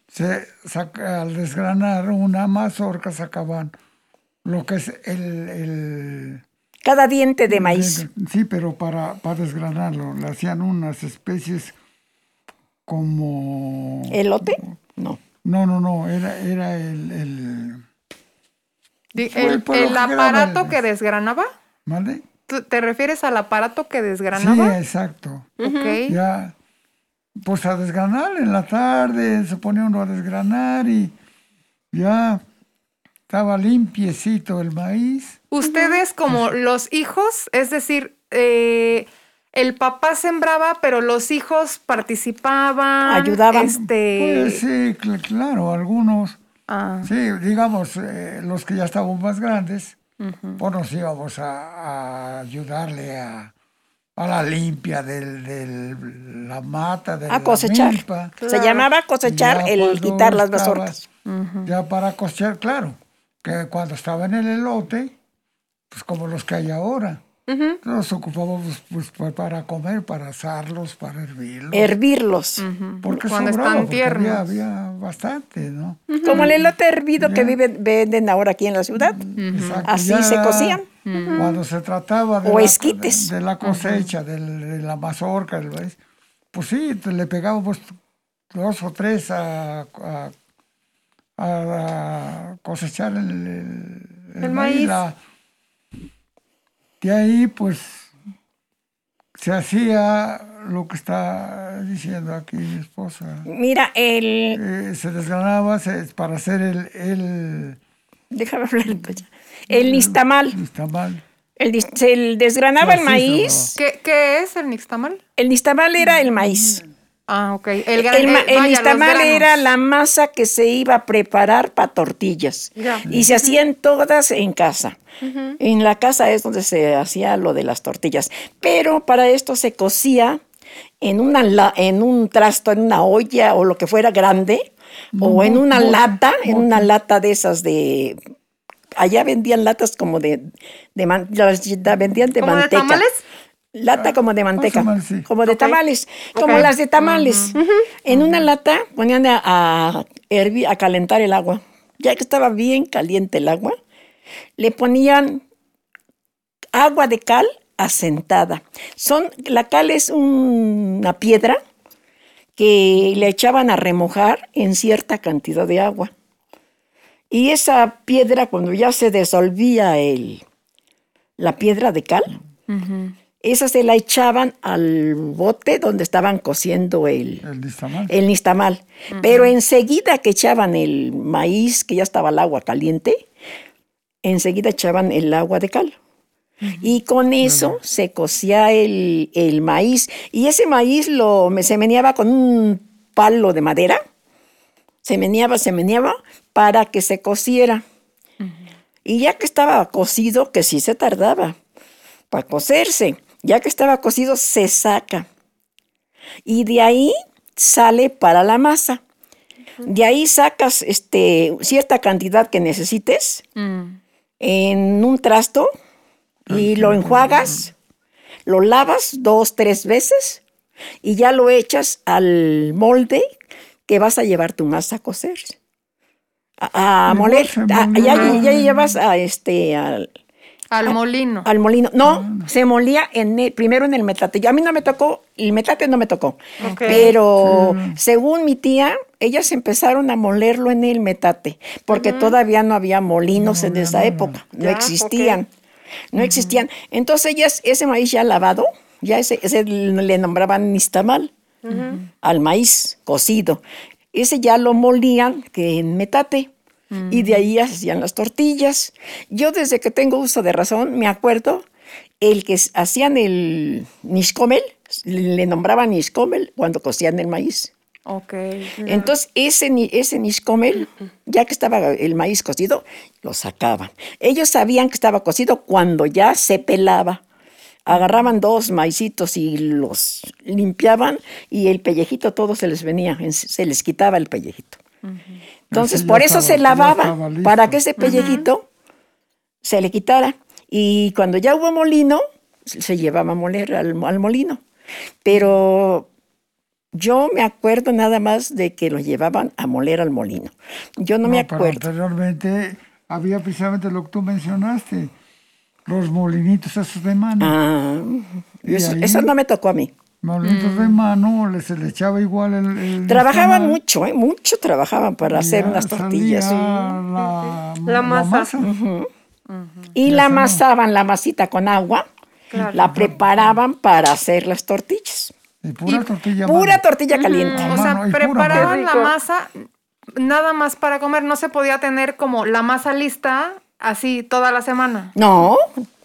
Speaker 5: Se saca- al desgranar una mazorca sacaban lo que es el, el-
Speaker 4: Cada diente de maíz.
Speaker 5: Sí, pero para, para desgranarlo le hacían unas especies como...
Speaker 4: ¿Elote? No.
Speaker 5: No, no, no, era, era el, el...
Speaker 3: El, el aparato
Speaker 5: el-
Speaker 3: que desgranaba.
Speaker 5: ¿Vale?
Speaker 3: ¿Tú ¿Te refieres al aparato que
Speaker 5: Sí,
Speaker 3: desgranaba?
Speaker 5: exacto.
Speaker 3: Ok.
Speaker 5: Ya, pues a desgranar en la tarde, se ponía uno a desgranar y ya estaba limpiecito el maíz.
Speaker 3: Ustedes como los hijos, es decir, eh, el papá sembraba, pero los hijos participaban.
Speaker 4: Ayudaban.
Speaker 3: Este,
Speaker 5: Pues sí, cl- claro, algunos.
Speaker 3: ah,
Speaker 5: Sí, digamos, eh, los que ya estaban más grandes, pues nos íbamos a, a ayudarle a, a la limpia del, del- la mata, de
Speaker 4: A
Speaker 5: la
Speaker 4: cosechar.
Speaker 5: milpa.
Speaker 4: Se llamaba cosechar
Speaker 5: Ya
Speaker 4: el quitar las mazorcas.
Speaker 5: Ya para cosechar, claro. que cuando estaba en el elote, pues como los que hay ahora. Los ocupábamos pues, pues, para comer, para asarlos, para hervirlos.
Speaker 4: Hervirlos.
Speaker 5: Porque
Speaker 3: Cuando
Speaker 5: sobraba,
Speaker 3: están
Speaker 5: porque
Speaker 3: tiernos.
Speaker 5: había, había bastante, ¿no?
Speaker 4: Como el elote hervido que viven, venden ahora aquí en la ciudad.
Speaker 5: Exacto,
Speaker 4: Así
Speaker 5: ya
Speaker 4: se cocían.
Speaker 5: Cuando se trataba de,
Speaker 4: O
Speaker 5: la,
Speaker 4: esquites.
Speaker 5: de la cosecha, del- de la mazorca, del maíz, pues sí, te- le pegábamos dos o tres a, a- a cosechar el, el- el
Speaker 2: El
Speaker 5: maíz.
Speaker 2: maíz.
Speaker 5: la- de ahí, pues, se hacía lo que está diciendo aquí mi esposa.
Speaker 4: Mira, el...
Speaker 5: Eh, se desgranaba se- para hacer el, el,
Speaker 4: Déjame hablar. pues, El nistamal.
Speaker 5: el tamal.
Speaker 4: El, se desgranaba el maíz.
Speaker 3: ¿Qué, qué es el nixtamal?
Speaker 4: El nistamal era el maíz.
Speaker 3: Ah, ok. El,
Speaker 4: El,
Speaker 3: eh,
Speaker 4: el
Speaker 3: vaya, granos.
Speaker 4: era la masa que se iba a preparar para tortillas.
Speaker 2: Ya.
Speaker 4: Y se hacían todas en casa. En la casa es donde se hacía lo de las tortillas. Pero para esto se cocía en, una, la- en un trasto, en una olla o lo que fuera grande, o en una lata, en una lata de esas de... Allá vendían latas como de... de man- las vendían de
Speaker 2: ¿Como de
Speaker 4: manteca.
Speaker 2: tamales?
Speaker 4: Lata como de manteca,
Speaker 5: sí.
Speaker 4: como de tamales, como las de tamales. En una lata ponían a, a hervir, a calentar el agua. Ya que estaba bien caliente el agua, le ponían agua de cal asentada. Son, la cal es un- una piedra que le echaban a remojar en cierta cantidad de agua. Y esa piedra, cuando ya se disolvía el, la piedra de cal, esa se la echaban al bote donde estaban cociendo el,
Speaker 5: El
Speaker 4: nistamal. Pero enseguida que echaban el maíz, que ya estaba el agua caliente, enseguida echaban el agua de cal. Y con eso se cocía el, el maíz. Y ese maíz lo, me- se meneaba con un palo de madera. Se meneaba, se meneaba para que se cociera. Y ya que estaba cocido, que sí se tardaba para cocerse, ya que estaba cocido, se saca. Y de ahí sale para la masa. De ahí sacas este, cierta cantidad que necesites en un trasto y lo enjuagas, lo lavas dos, tres veces y ya lo echas al molde que vas a llevar tu masa a cocer. A, moler.
Speaker 5: se
Speaker 4: A-
Speaker 5: molía.
Speaker 4: ya, ya llevas a este al,
Speaker 3: Al molino.
Speaker 4: al molino. No, se molía en el- primero en el metate. Yo- a mí no me tocó, el metate no me tocó. Pero según mi tía, ellas empezaron a molerlo en el metate, porque todavía no había molinos en esa época, no existían. No existían. Entonces ellas, ese maíz ya lavado, ya ese, ese le nombraban nistamal, al maíz cocido. Ese ya lo molían que en metate. Y de ahí hacían las tortillas. Yo desde que tengo uso de razón me acuerdo el que hacían el niscomel, le nombraban niscomel cuando cocían el maíz.
Speaker 3: Ok.
Speaker 4: Entonces, ese, ese niscomel, ya que estaba el maíz cocido, lo sacaban. Ellos sabían que estaba cocido cuando ya se pelaba. Agarraban dos maicitos y los limpiaban y el pellejito todo se les venía, en- se les quitaba el pellejito. Entonces, por eso
Speaker 5: estaba-
Speaker 4: se lavaba, para que ese pellejito se le quitara. Y cuando ya hubo molino, se llevaba a moler al, al molino. Pero yo me acuerdo nada más de que lo llevaban a moler al molino. Yo no, me
Speaker 5: pero
Speaker 4: acuerdo.
Speaker 5: anteriormente había precisamente lo que tú mencionaste, los molinitos esos de mano.
Speaker 4: Ah,
Speaker 5: Y
Speaker 4: eso,
Speaker 5: ahí-
Speaker 4: eso no me tocó a mí.
Speaker 5: Molinitos de mano, le- se le echaba igual el... el
Speaker 4: Trabajaban mucho, ¿eh? mucho trabajaban para
Speaker 5: y
Speaker 4: hacer
Speaker 5: ya
Speaker 4: unas tortillas.
Speaker 5: La,
Speaker 2: La masa.
Speaker 4: Y la amasaban la masita con agua, la preparaban para hacer las tortillas.
Speaker 5: Y pura tortilla. a
Speaker 4: Pura
Speaker 5: mano.
Speaker 4: tortilla caliente.
Speaker 3: O sea,
Speaker 5: mano y
Speaker 3: preparaban
Speaker 2: mano.
Speaker 3: la masa nada más para comer. No se podía tener como la masa lista así toda la semana.
Speaker 4: No,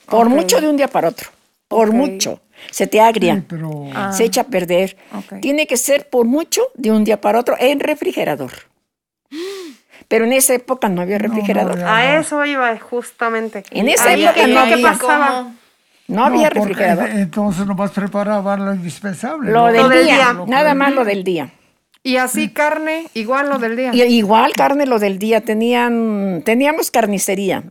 Speaker 4: por mucho de un día para otro. Por mucho. Se te agria.
Speaker 5: Sí, pero
Speaker 4: Se echa a perder. Tiene que ser por mucho de un día para otro en refrigerador. Pero en esa época no había refrigerador.
Speaker 5: había.
Speaker 2: A eso iba justamente.
Speaker 4: En esa
Speaker 2: Ahí-
Speaker 4: época
Speaker 2: ¿y
Speaker 4: no
Speaker 2: qué
Speaker 4: había.
Speaker 2: pasaba?
Speaker 4: No había refrigerador.
Speaker 5: Entonces nomás preparaban lo indispensable.
Speaker 4: Lo
Speaker 5: ¿no?
Speaker 4: del
Speaker 2: del
Speaker 4: día,
Speaker 2: día.
Speaker 4: nada más lo del día.
Speaker 3: Y así carne, igual lo del día.
Speaker 4: Y igual carne lo del día. Tenían, teníamos carnicería.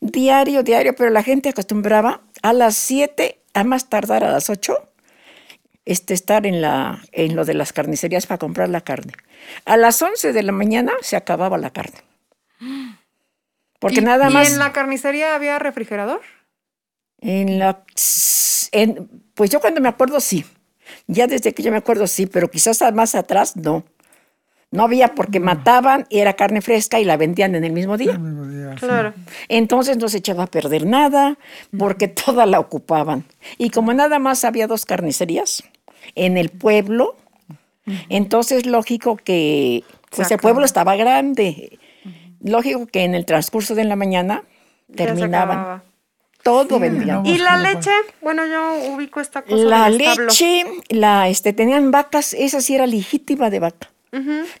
Speaker 4: Diario, diario, pero la gente acostumbraba a las 7, a más tardar a las 8, este, estar en, la, en lo de las carnicerías para comprar la carne. A las 11 de la mañana se acababa la carne. Porque
Speaker 3: ¿Y-
Speaker 4: nada
Speaker 3: ¿Y
Speaker 4: más.
Speaker 3: en la carnicería había refrigerador?
Speaker 4: En la. en- pues yo cuando me acuerdo sí. Ya desde que yo me acuerdo sí, pero quizás más atrás no. No había porque mataban y era carne fresca y la vendían en el mismo día.
Speaker 5: El mismo día, sí.
Speaker 2: Claro.
Speaker 4: Entonces no se echaba a perder nada porque [LAUGHS] toda la ocupaban. Y como nada más había dos carnicerías en el pueblo, entonces lógico que pues el pueblo estaba grande. Lógico que en el transcurso de la mañana
Speaker 2: Ya se
Speaker 4: terminaban. Todo
Speaker 5: Sí,
Speaker 4: vendían.
Speaker 5: no.
Speaker 2: ¿Y la leche? Bueno, yo ubico esta cosa.
Speaker 4: La leche, la, este, tenían vacas, esa sí era legítima de vaca.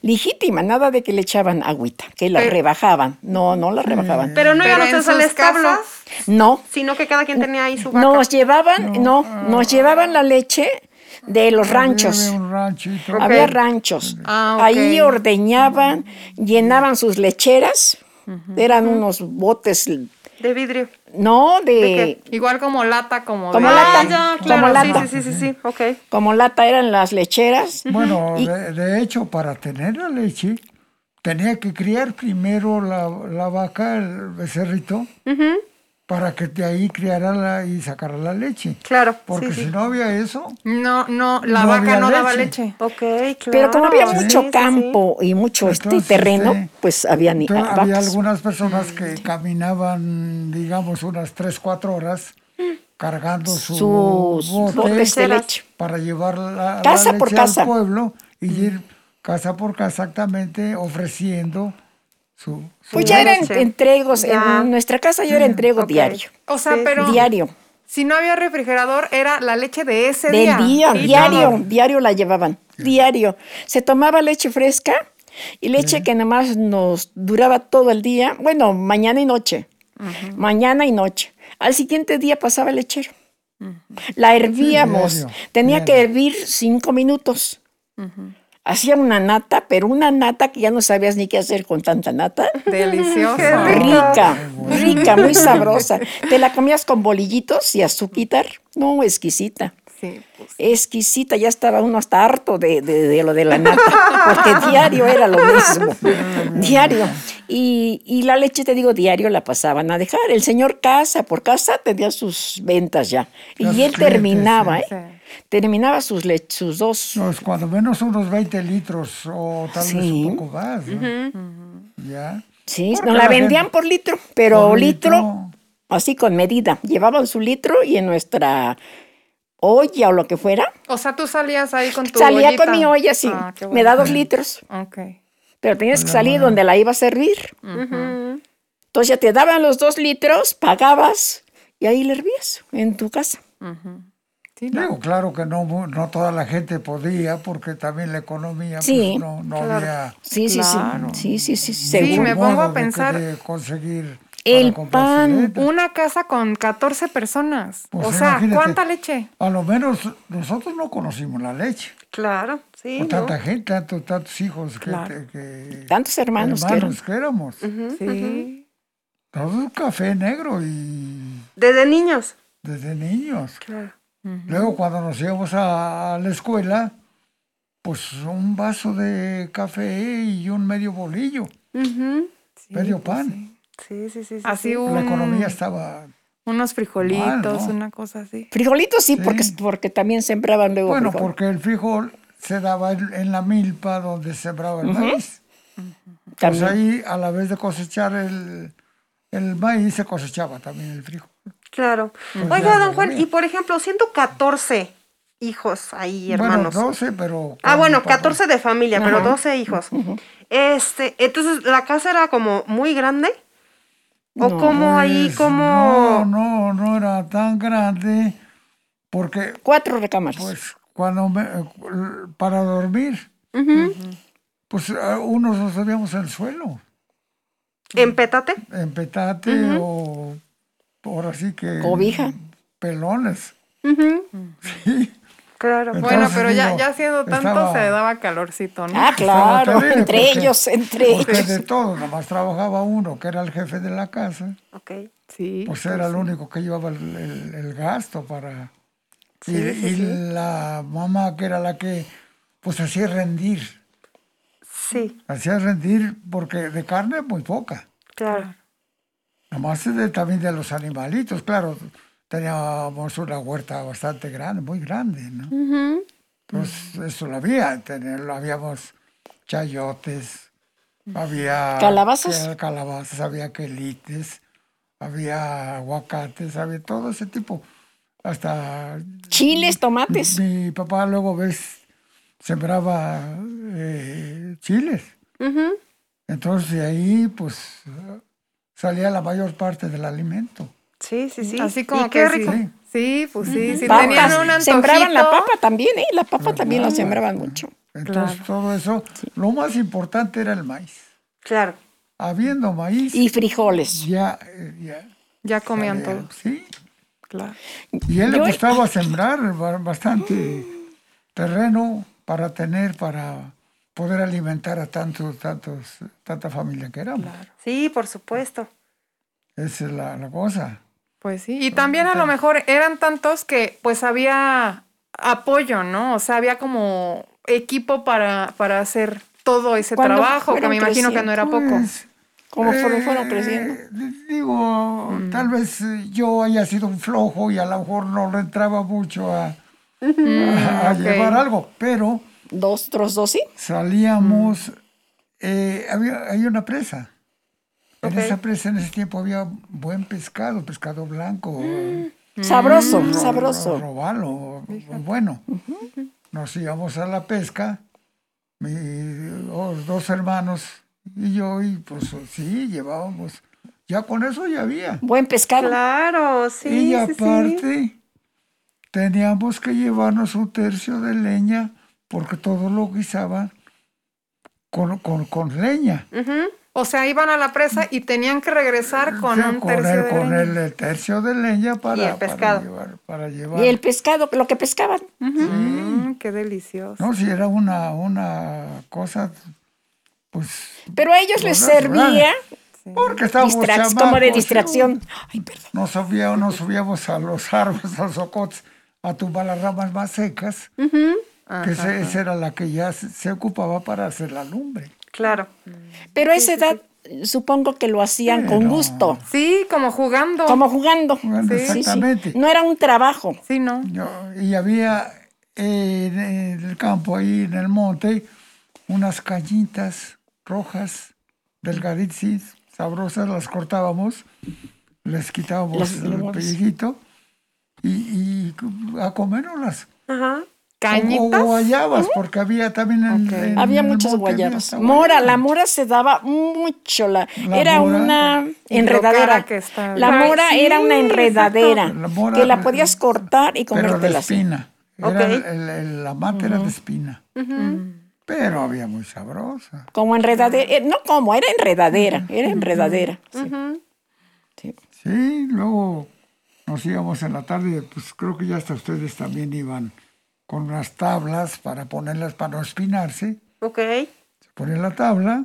Speaker 4: Legítima, nada de que le echaban agüita, que la
Speaker 3: Pero-
Speaker 4: rebajaban. No, no la rebajaban.
Speaker 2: Pero no iban ustedes al establo,
Speaker 4: No,
Speaker 2: sino que cada quien tenía ahí su vaca.
Speaker 4: nos llevaban, no, nos llevaban la leche de los ranchos.
Speaker 5: Había
Speaker 4: ranchos.
Speaker 3: Ah.
Speaker 4: Ahí ordeñaban, llenaban sus lecheras. Eran unos botes,
Speaker 2: De vidrio.
Speaker 4: no de,
Speaker 2: ¿De
Speaker 3: igual como lata, como
Speaker 4: Como
Speaker 3: de-
Speaker 4: lata.
Speaker 2: Ah, ya,
Speaker 4: como lata.
Speaker 2: Sí, sí, sí, sí, sí. Ok.
Speaker 4: como lata eran las lecheras.
Speaker 5: Bueno,
Speaker 4: Y-
Speaker 5: de, de hecho, para tener la leche, tenía que criar primero la, la vaca, el becerrito, para que de ahí criara la, y sacara la leche.
Speaker 2: Claro.
Speaker 5: Porque
Speaker 2: sí,
Speaker 5: si
Speaker 2: sí.
Speaker 5: no había eso,
Speaker 3: No, no, la
Speaker 5: No
Speaker 3: vaca no daba
Speaker 5: leche.
Speaker 2: Ok, claro.
Speaker 4: Pero como había
Speaker 2: Sí,
Speaker 4: mucho
Speaker 2: sí, sí.
Speaker 4: campo y mucho este terreno,
Speaker 5: este,
Speaker 4: pues había ni
Speaker 5: entonces
Speaker 4: ah,
Speaker 5: había
Speaker 4: vacas.
Speaker 5: algunas personas que caminaban, digamos, unas 3, 4 horas cargando su
Speaker 4: sus
Speaker 5: bote
Speaker 4: botes de leche.
Speaker 5: para llevar la, la
Speaker 4: Casa por
Speaker 5: leche
Speaker 4: casa.
Speaker 5: al pueblo y ir casa por casa exactamente ofreciendo su, su
Speaker 4: Pues ya eran
Speaker 2: leche.
Speaker 4: entregos.
Speaker 2: Ya.
Speaker 4: En nuestra casa yo era entrego diario.
Speaker 3: O sea,
Speaker 2: Sí,
Speaker 3: pero
Speaker 4: Diario.
Speaker 3: si no había refrigerador, era la leche de ese
Speaker 4: Del
Speaker 3: día.
Speaker 4: día, diario, diario la llevaban, diario. Se tomaba leche fresca y leche que nomás nos duraba todo el día, bueno, mañana y noche, mañana y noche. Al siguiente día pasaba el lechero. La hervíamos,
Speaker 5: diario,
Speaker 4: tenía
Speaker 5: diario.
Speaker 4: que hervir cinco minutos. Hacía una nata, pero una nata que ya no sabías ni qué hacer con tanta nata.
Speaker 3: Delicioso.
Speaker 4: Rica, rica, muy sabrosa. Te la comías con bolillitos y azuquitar. No, exquisita.
Speaker 3: Sí, pues.
Speaker 4: Exquisita, ya estaba uno hasta harto de, de- de lo de la nata, porque diario era lo mismo, diario. Y, y la leche, te digo, diario la pasaban a dejar. El señor casa por casa tenía sus ventas ya. Y él
Speaker 5: clientes,
Speaker 4: terminaba,
Speaker 5: sí.
Speaker 4: ¿eh? Terminaba sus, sus dos.
Speaker 5: Pues cuando menos unos 20 litros o tal vez
Speaker 4: Sí.
Speaker 5: un poco más. ¿no? Ya.
Speaker 4: Sí,
Speaker 5: Porque
Speaker 4: nos la
Speaker 5: la
Speaker 4: vendían
Speaker 5: gente-
Speaker 4: por litro, pero
Speaker 5: Por
Speaker 4: litro,
Speaker 5: litro.
Speaker 4: así con medida. Llevaban su litro y en nuestra olla o lo que fuera,
Speaker 3: O sea, tú salías ahí con tu
Speaker 4: salía
Speaker 3: ollita.
Speaker 4: con mi olla así.
Speaker 3: Ah,
Speaker 4: Me da dos litros.
Speaker 3: Ok.
Speaker 4: Pero tenías que salir donde la ibas a servir. Entonces ya te daban los dos litros, pagabas y ahí le hervías en tu casa.
Speaker 3: Sí, no.
Speaker 5: Digo, claro que no, no toda la gente podía, porque también la economía pues, no, no había
Speaker 4: Sí, sí,
Speaker 3: Claro.
Speaker 4: sí. Sí, sí, sí.
Speaker 3: Sí, me pongo a pensar-
Speaker 5: de conseguir
Speaker 4: El pan.
Speaker 3: Una casa con 14 personas.
Speaker 5: Pues
Speaker 3: o sea. ¿cuánta leche?
Speaker 5: A lo menos nosotros no conocimos la leche.
Speaker 2: Claro, sí.
Speaker 5: Con
Speaker 2: ¿no?
Speaker 5: tanta gente, tanto- tantos hijos
Speaker 4: Claro.
Speaker 5: que- que-
Speaker 4: Tantos hermanos, que eran.
Speaker 5: hermanos que éramos.
Speaker 3: Sí.
Speaker 5: Todo un café negro y
Speaker 2: Desde niños.
Speaker 5: desde niños.
Speaker 2: Claro.
Speaker 5: Luego cuando nos íbamos a, la escuela, pues un vaso de café y un medio bolillo, medio pan.
Speaker 2: Sí, sí, sí. sí,
Speaker 3: Así
Speaker 2: sí.
Speaker 3: un-
Speaker 5: La economía estaba...
Speaker 3: unos frijolitos,
Speaker 5: Mal, ¿no?
Speaker 3: una cosa así.
Speaker 4: Frijolitos sí, Porque,
Speaker 5: Sí.
Speaker 4: porque también sembraban luego
Speaker 5: Bueno,
Speaker 4: frijol.
Speaker 5: porque el frijol se daba en, en la milpa donde sembraba el maíz. Pues
Speaker 4: También.
Speaker 5: ahí, a la vez de cosechar el, el maíz, se cosechaba también el frijol.
Speaker 2: Claro. Oiga, don Juan, y por ejemplo, siendo 14 hijos ahí, hermanos.
Speaker 5: Bueno, 12, pero...
Speaker 2: Ah, bueno,
Speaker 5: mi papá.
Speaker 2: 14 de familia, pero 12 hijos. Este, entonces, ¿la casa era como muy grande? ¿O
Speaker 4: No,
Speaker 2: como ahí,
Speaker 5: Pues,
Speaker 2: como...
Speaker 5: No, no, no era tan grande, porque
Speaker 4: Cuatro recámaras.
Speaker 5: pues cuando me, eh, para dormir, pues eh, unos nos dormíamos en el suelo,
Speaker 2: ¿En pétate?
Speaker 5: en petate o ahora sí que...
Speaker 4: Cobija.
Speaker 5: Pelones. Sí.
Speaker 2: Claro.
Speaker 3: bueno, pero ya,
Speaker 5: digo,
Speaker 3: ya siendo tanto
Speaker 5: estaba-
Speaker 3: se daba calorcito, ¿no?
Speaker 4: Ah, claro,
Speaker 5: terrible
Speaker 4: entre
Speaker 5: porque-
Speaker 4: ellos, entre
Speaker 5: Porque
Speaker 4: ellos.
Speaker 5: de todo, nomás trabajaba uno, que era el jefe de la casa,
Speaker 2: Ok.
Speaker 3: Sí.
Speaker 5: pues era el único que llevaba el, el- el gasto para... y
Speaker 2: Sí, sí,
Speaker 5: y
Speaker 2: sí.
Speaker 5: la mamá que era la que, pues hacía rendir,
Speaker 2: Sí,
Speaker 5: hacía rendir porque de carne muy poca.
Speaker 2: claro.
Speaker 5: Nomás de, también de los animalitos, claro, teníamos una huerta bastante grande, muy grande, ¿no? Entonces, eso lo había, tener, habíamos chayotes, había...
Speaker 4: ¿Calabazas?
Speaker 5: que- Calabazas, había quelites, había aguacates, había todo ese tipo. Hasta
Speaker 4: Chiles, tomates.
Speaker 5: mi papá luego ves, sembraba eh, chiles. Entonces de ahí pues salía la mayor parte del alimento.
Speaker 2: Sí, sí, sí.
Speaker 3: Así como
Speaker 2: y qué
Speaker 3: que
Speaker 2: rico.
Speaker 3: sí. Sí, pues sí, sí.
Speaker 4: Papas.
Speaker 3: Tenían un antojito.
Speaker 4: Sembraban la papa también, ¿eh? La papa también la sembraban mucho.
Speaker 5: Entonces todo eso, lo más importante era el maíz.
Speaker 2: Claro.
Speaker 5: Habiendo maíz,
Speaker 4: Y frijoles.
Speaker 5: ya, eh, ya
Speaker 3: Ya comían
Speaker 5: salía,
Speaker 3: todo.
Speaker 5: Sí.
Speaker 3: Claro.
Speaker 5: Y él le gustaba sembrar ba- bastante terreno para tener, para poder alimentar a tantos, tantos, tanta familia que éramos.
Speaker 2: Sí, por supuesto.
Speaker 5: Esa es la, la cosa.
Speaker 3: Pues sí. Y también a lo mejor eran tantos que pues había apoyo, ¿no? O sea, había como equipo para, para hacer todo ese trabajo, que me imagino que no era poco.
Speaker 5: Pues,
Speaker 4: Como fueron, fueron
Speaker 5: eh,
Speaker 4: creciendo.
Speaker 5: Digo,
Speaker 3: Mm.
Speaker 5: tal vez eh, yo haya sido un flojo y a lo mejor no le entraba mucho a, a- a
Speaker 3: ok.
Speaker 5: llevar algo, pero
Speaker 4: Dos, otros dos, sí.
Speaker 5: salíamos,
Speaker 3: Mm.
Speaker 5: eh, había, hay una presa. En esa presa en ese tiempo había buen pescado, pescado blanco,
Speaker 4: Sabroso,
Speaker 5: ro-
Speaker 4: sabroso.
Speaker 5: robalo, bueno. Nos íbamos a la pesca, mis dos hermanos y yo, y pues sí, llevábamos, ya con eso ya había.
Speaker 4: Buen pescado.
Speaker 2: Claro, sí.
Speaker 5: y
Speaker 2: sí,
Speaker 5: aparte,
Speaker 2: sí.
Speaker 5: teníamos que llevarnos un tercio de leña, porque todo lo guisaban con, con, con leña.
Speaker 3: O sea, iban a la presa y tenían que regresar con
Speaker 5: O sea,
Speaker 3: un
Speaker 5: con
Speaker 3: tercio
Speaker 5: el,
Speaker 3: de
Speaker 5: con
Speaker 3: leña.
Speaker 5: el, el tercio de leña para,
Speaker 2: Y el pescado.
Speaker 5: para llevar. Para llevar.
Speaker 4: Y el pescado, lo que pescaban.
Speaker 3: Mm, qué delicioso.
Speaker 5: No, si era una, una cosa, pues...
Speaker 4: Pero a ellos les servía
Speaker 5: Porque estábamos
Speaker 4: como de distracción. Ay, perdón.
Speaker 5: Nos, subíamos, nos subíamos a los [LAUGHS] árboles, a los ocotes, a tumbar las ramas más secas, que esa era la que ya se, se ocupaba para hacer la lumbre.
Speaker 2: Claro.
Speaker 4: Pero a esa edad supongo que lo hacían con gusto,
Speaker 3: Sí, como jugando.
Speaker 4: como jugando.
Speaker 5: Bueno,
Speaker 4: Sí, sí.
Speaker 5: exactamente.
Speaker 4: No era un trabajo.
Speaker 3: Sí, ¿no?
Speaker 5: Yo- y había eh, en, en el campo, ahí en el monte, unas cañitas rojas, delgaditas, sabrosas, las cortábamos, les quitábamos el pellejito y, y a comérnoslas.
Speaker 2: Ajá.
Speaker 3: Cañitas.
Speaker 5: O, guayabas, porque había también en,
Speaker 3: Ok.
Speaker 5: en
Speaker 4: Había muchas
Speaker 5: había
Speaker 4: guayabas. Mora, la mora se daba mucho. La,
Speaker 5: La
Speaker 4: era
Speaker 5: mora.
Speaker 4: una enredadera.
Speaker 3: que está.
Speaker 4: La
Speaker 2: Ay,
Speaker 4: mora
Speaker 2: sí,
Speaker 4: era una enredadera
Speaker 5: La mora-
Speaker 4: que la podías cortar y
Speaker 5: Pero de
Speaker 4: comértela.
Speaker 5: espina. Era
Speaker 2: Ok.
Speaker 5: el- la mata era de espina. Pero había muy sabrosa.
Speaker 4: Como enredadera. eh, No como, era enredadera. Era enredadera. sí. Sí.
Speaker 5: Sí, luego nos íbamos en la tarde, pues creo que ya hasta ustedes también iban con unas tablas para ponerlas para no espinarse.
Speaker 2: Ok.
Speaker 5: Se pone la tabla.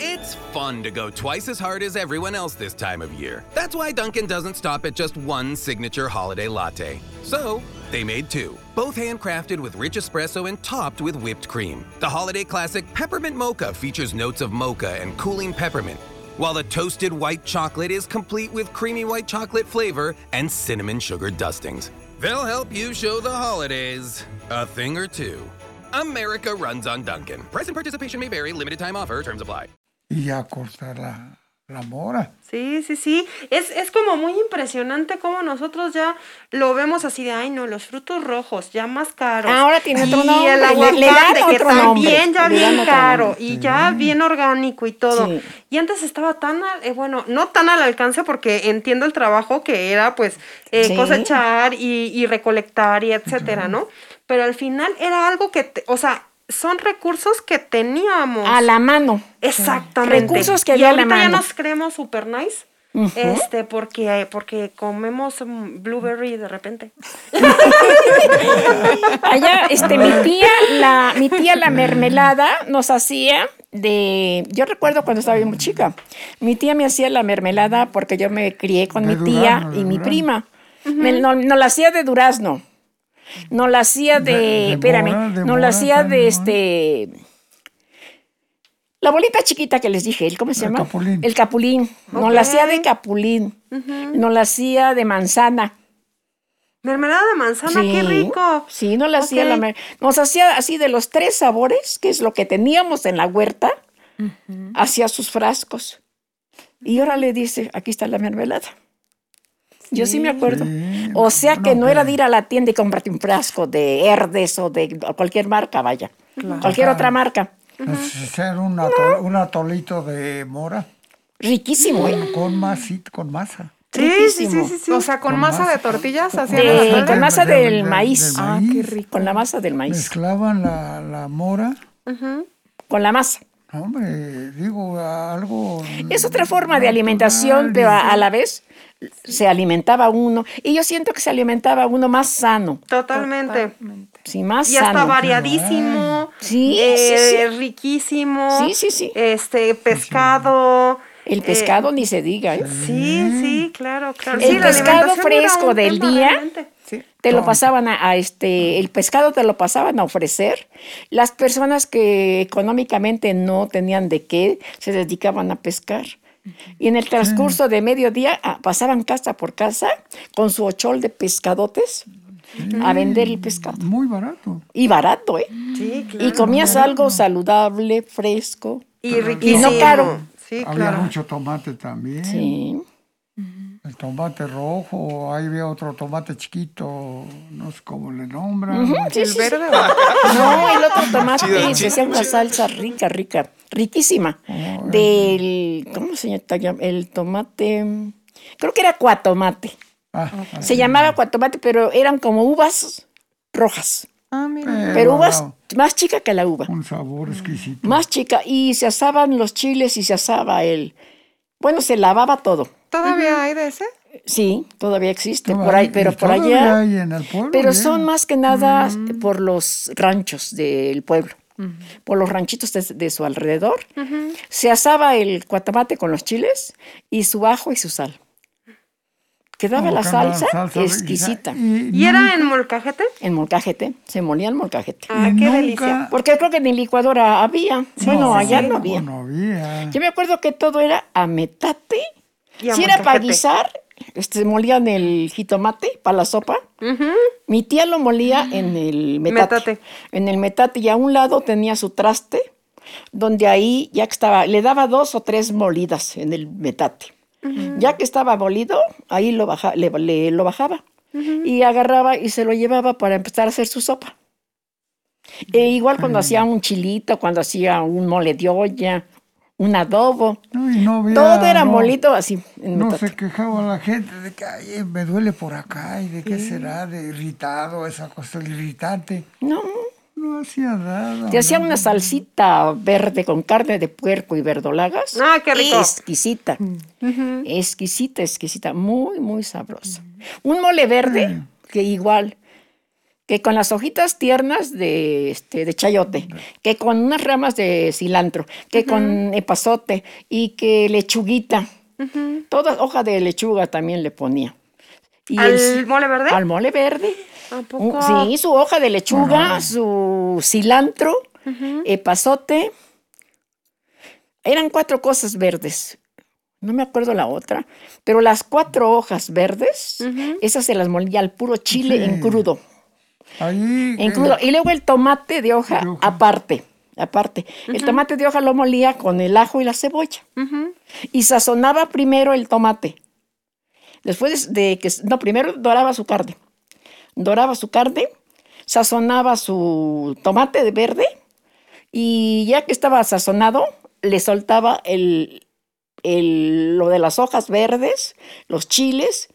Speaker 6: It's fun to go twice as hard as everyone else this time of year. That's why Dunkin' doesn't stop at just one signature holiday latte. So, they made two, both handcrafted with rich espresso and topped with whipped cream. The holiday classic Peppermint Mocha features notes of mocha and cooling peppermint, while the toasted white chocolate is complete with creamy white chocolate flavor and cinnamon sugar dustings. They'll help you show the holidays a thing or two. America runs on Dunkin'. Price and participation may vary, limited time offer, terms apply.
Speaker 5: y ya cortar la, La mora.
Speaker 2: Sí, sí, sí. Es, es como muy impresionante cómo nosotros ya lo vemos así de, ay, no, los frutos rojos, ya más caros.
Speaker 4: Ahora tiene otro
Speaker 2: Y
Speaker 4: nombre,
Speaker 2: el
Speaker 4: le-
Speaker 2: aguacate,
Speaker 4: le dan
Speaker 2: que
Speaker 4: otro nombre,
Speaker 2: también ya bien caro y ya bien orgánico y todo.
Speaker 4: Sí.
Speaker 2: Y antes estaba tan, al- eh, bueno, no tan al alcance porque entiendo el trabajo que era, pues, eh,
Speaker 4: Sí.
Speaker 2: cosechar y, y recolectar y etcétera, ¿no? Pero al final era algo que, te- o sea, son recursos que teníamos.
Speaker 4: A la mano.
Speaker 2: Exactamente.
Speaker 4: Recursos que
Speaker 2: y
Speaker 4: había a la
Speaker 2: ahorita ya
Speaker 4: mano.
Speaker 2: nos creemos super nice. Este, porque, porque comemos mm, blueberry de repente. [LAUGHS]
Speaker 4: Allá, este, mi tía, la, mi tía la mermelada nos hacía de, yo recuerdo cuando estaba bien muy chica, mi tía me hacía la mermelada porque yo me crié con
Speaker 5: De
Speaker 4: mi tía
Speaker 5: durazno,
Speaker 4: y mi prima. Me- no, no la hacía de durazno, no la hacía de,
Speaker 5: De- de
Speaker 4: espérame,
Speaker 5: de
Speaker 4: la hacía de este, la bolita chiquita que les dije, ¿el ¿cómo se
Speaker 5: El
Speaker 4: llama?
Speaker 5: capulín.
Speaker 4: El capulín, no la hacía de capulín, no la hacía de manzana.
Speaker 2: Mermelada de manzana, qué rico.
Speaker 4: Sí, no la hacía la Nos hacía así de los tres sabores, que es lo que teníamos en la huerta, hacía sus frascos. Y ahora le dice, aquí está la mermelada. Yo sí me acuerdo.
Speaker 5: Sí,
Speaker 4: O sea que
Speaker 5: no,
Speaker 4: no era de ir a la tienda y comprarte un frasco de Herdes o de cualquier marca, vaya. Cualquier otra marca.
Speaker 5: Hacer un, atol- un atolito de mora
Speaker 4: Riquísimo, ¿eh?
Speaker 5: con, con masita, con masa.
Speaker 2: Sí, sí, sí,
Speaker 4: Riquísimo.
Speaker 2: sí, sí.
Speaker 3: O sea, con,
Speaker 5: Con
Speaker 3: masa,
Speaker 5: masa.
Speaker 3: de tortillas hacían
Speaker 4: De- con masa
Speaker 5: del-
Speaker 4: maíz.
Speaker 5: del
Speaker 4: Ah,
Speaker 5: maíz.
Speaker 4: qué rico. Con la masa del maíz.
Speaker 5: Mezclaban la, la mora.
Speaker 4: Con la masa.
Speaker 5: Hombre, digo, algo...
Speaker 4: Es otra forma de alimentación, pero a la vez se alimentaba uno. Y yo siento que se alimentaba uno más sano.
Speaker 2: Totalmente.
Speaker 4: Sí, más
Speaker 2: Y hasta
Speaker 4: sano.
Speaker 2: variadísimo.
Speaker 4: Sí,
Speaker 2: eh,
Speaker 4: sí, sí.
Speaker 2: riquísimo.
Speaker 4: Sí, sí, sí.
Speaker 2: Este, pescado.
Speaker 4: El
Speaker 2: eh,
Speaker 4: pescado ni se diga, ¿eh?
Speaker 2: Sí, sí, claro, claro.
Speaker 4: El pescado fresco del día.
Speaker 2: realmente.
Speaker 4: Te lo pasaban a, a este, el pescado te lo pasaban a ofrecer. Las personas que económicamente no tenían de qué se dedicaban a pescar. Y en el transcurso de mediodía ah, pasaban casa por casa con su ochol de pescadotes a vender el pescado.
Speaker 5: Muy barato.
Speaker 4: Y barato, ¿eh?
Speaker 2: Sí, claro.
Speaker 4: Y comías algo saludable, fresco.
Speaker 2: Y riquísimo.
Speaker 4: no caro.
Speaker 2: Sí,
Speaker 5: Había
Speaker 2: claro.
Speaker 5: mucho tomate también.
Speaker 4: Sí.
Speaker 5: El tomate rojo, ahí había otro tomate chiquito, no sé cómo le nombran.
Speaker 4: Ujú, sí,
Speaker 3: El
Speaker 4: sí, sí.
Speaker 3: verde o [LAUGHS] el-
Speaker 4: No, el otro tomate
Speaker 7: Chido,
Speaker 4: se
Speaker 7: chido,
Speaker 4: hacía una salsa rica, rica, riquísima. Del, ¿cómo se llama? El tomate, creo que era cuatomate.
Speaker 5: Ah,
Speaker 4: Se llamaba cuatomate, pero eran como uvas rojas.
Speaker 3: Ah, mira.
Speaker 4: Pero uvas
Speaker 5: wow,
Speaker 4: más chica que la uva.
Speaker 5: Un sabor exquisito.
Speaker 4: Más chica. Y se asaban los chiles y se asaba el... Bueno, se lavaba todo.
Speaker 3: ¿Todavía hay de ese?
Speaker 4: Sí, todavía existe por ahí, pero por allá...
Speaker 5: hay en el pueblo,
Speaker 4: Pero son más que nada
Speaker 2: Mm.
Speaker 4: por los ranchos del pueblo, por los ranchitos de, de su alrededor. Se asaba el cuatamate con los chiles y su ajo y su sal. Quedaba
Speaker 5: Como
Speaker 4: la salsa,
Speaker 5: salsa
Speaker 4: exquisita.
Speaker 5: Y,
Speaker 2: ¿Y era en molcajete?
Speaker 4: En molcajete, se molía el molcajete.
Speaker 2: Ah, qué
Speaker 5: nunca-
Speaker 2: delicia.
Speaker 4: Porque creo que ni licuadora había. bueno, allá no había.
Speaker 5: No había.
Speaker 4: Yo me acuerdo que todo era a metate.
Speaker 2: Y a
Speaker 4: si era para guisar, este, molían el jitomate para la sopa. Mi tía lo molía en el metate,
Speaker 2: Metate.
Speaker 4: En el metate y a un lado tenía su traste, donde ahí ya que estaba, le daba dos o tres molidas en el metate. Ya que estaba molido, ahí lo, baja, le, le- lo bajaba y agarraba y se lo llevaba para empezar a hacer su sopa. E igual cuando hacía un chilito, cuando hacía un mole de olla, un adobo,
Speaker 5: no había-
Speaker 4: todo era
Speaker 5: no-
Speaker 4: molito así. en
Speaker 5: No se quejaba la gente de que "Ay, me duele por acá y de qué será, de irritado, esa cosa irritante.
Speaker 4: No,
Speaker 5: No hacía nada.
Speaker 4: te hacía
Speaker 5: no.
Speaker 4: una salsita verde con carne de puerco y verdolagas.
Speaker 2: Ah, qué rico.
Speaker 4: Exquisita. Exquisita, exquisita. Muy, muy sabrosa. Un mole verde que igual, que con las hojitas tiernas de, este, de chayote, que con unas ramas de cilantro, que con epazote y que lechuguita. Toda hoja de lechuga también le ponía. Y
Speaker 2: ¿Al
Speaker 4: el-
Speaker 2: mole verde?
Speaker 4: Al mole verde.
Speaker 2: ¿A poco?
Speaker 4: Sí, su hoja de lechuga, su cilantro, epazote. Eran cuatro cosas verdes. No me acuerdo la otra, pero las cuatro hojas verdes, esas se las molía al puro chile en crudo.
Speaker 5: Ahí.
Speaker 4: En
Speaker 5: eh.
Speaker 4: Y luego el tomate de hoja
Speaker 5: De hoja.
Speaker 4: aparte. aparte. El tomate de hoja lo molía con el ajo y la cebolla. Y sazonaba primero el tomate. Después de que, no, primero doraba su carne. Doraba su carne, sazonaba su tomate de verde y ya que estaba sazonado, le soltaba el, lo de las hojas verdes, los chiles,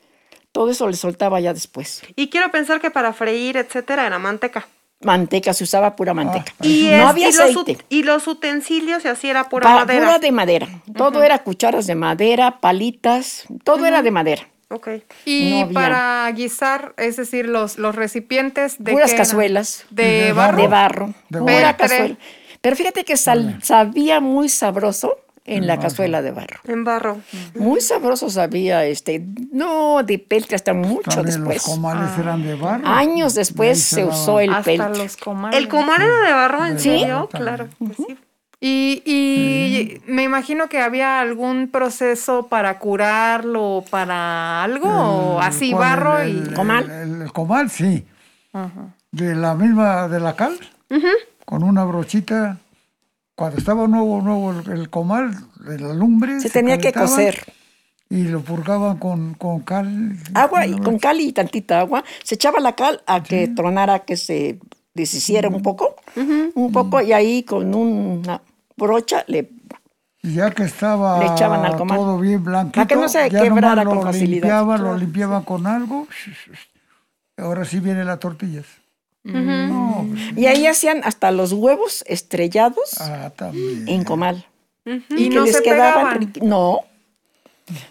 Speaker 4: todo eso le soltaba ya después.
Speaker 2: Y quiero pensar que para freír, etcétera, era manteca.
Speaker 4: Manteca, se usaba pura manteca.
Speaker 2: Ah, y no había aceite. Los, y los utensilios, y así era pura madera.
Speaker 4: Pura de madera. Todo era cucharas de madera, palitas, todo era de madera.
Speaker 2: Ok.
Speaker 3: Y para guisar, es decir, los, los recipientes
Speaker 4: de. Puras cazuelas.
Speaker 3: De, barro.
Speaker 4: De barro. pura cazuela. Pero fíjate que sabía muy sabroso en la cazuela de barro.
Speaker 2: En barro.
Speaker 4: Muy sabroso sabía, este, no de peltre hasta mucho después.
Speaker 5: Los comales ah. eran de barro.
Speaker 4: Años después se, usó el hasta Los
Speaker 2: comales. ¿El comal era de barro en serio? Claro. Pues
Speaker 3: y, me imagino que había algún proceso para curarlo, para algo, así barro y
Speaker 4: comal.
Speaker 5: El, comal, sí. De la misma, de la cal, con una brochita cuando estaba nuevo, nuevo el, comal, la lumbre.
Speaker 4: Se, tenía que cocer.
Speaker 5: Y lo purgaban con, con cal.
Speaker 4: Agua, y con cal y tantita agua. Se echaba la cal a que tronara, que se deshiciera un poco. Un poco, y ahí con una brocha le.
Speaker 5: Y ya que estaba
Speaker 4: le echaban al comal.
Speaker 5: todo bien blanquito.
Speaker 4: Para que no se quebrara con facilidad.
Speaker 5: Limpiaban, Lo limpiaban con algo. Ahora sí vienen las tortillas.
Speaker 4: Pues y ahí hacían hasta los huevos estrellados
Speaker 5: ah,
Speaker 4: en comal.
Speaker 3: Y, no les se quedaban.
Speaker 4: No,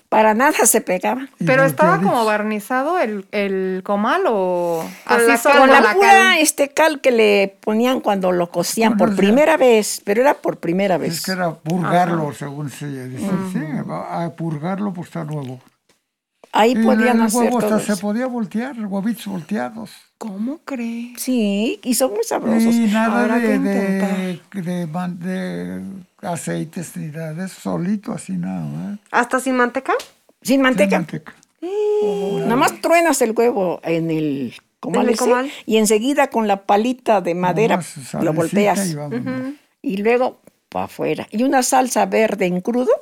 Speaker 4: para nada se pegaban.
Speaker 3: Pero estaba como barnizado el, el comal o
Speaker 4: así la, con la, pura este cal que le ponían cuando lo cocían por primera vez, pero era por primera vez.
Speaker 5: Es que era purgarlo, según se dice. Sí, a purgarlo pues está nuevo.
Speaker 4: Ahí podían hacer
Speaker 5: se podía voltear, huevitos volteados.
Speaker 3: ¿Cómo crees?
Speaker 4: Sí, y son muy sabrosos.
Speaker 5: Y nada de, de, de, aceites ni nada de eso, solito así nada.
Speaker 2: ¿Hasta sin manteca?
Speaker 4: Sin manteca. Sin manteca. nada más truenas el huevo en el comal, y enseguida con la palita de madera lo volteas. Y, y luego para afuera. Y una salsa verde en crudo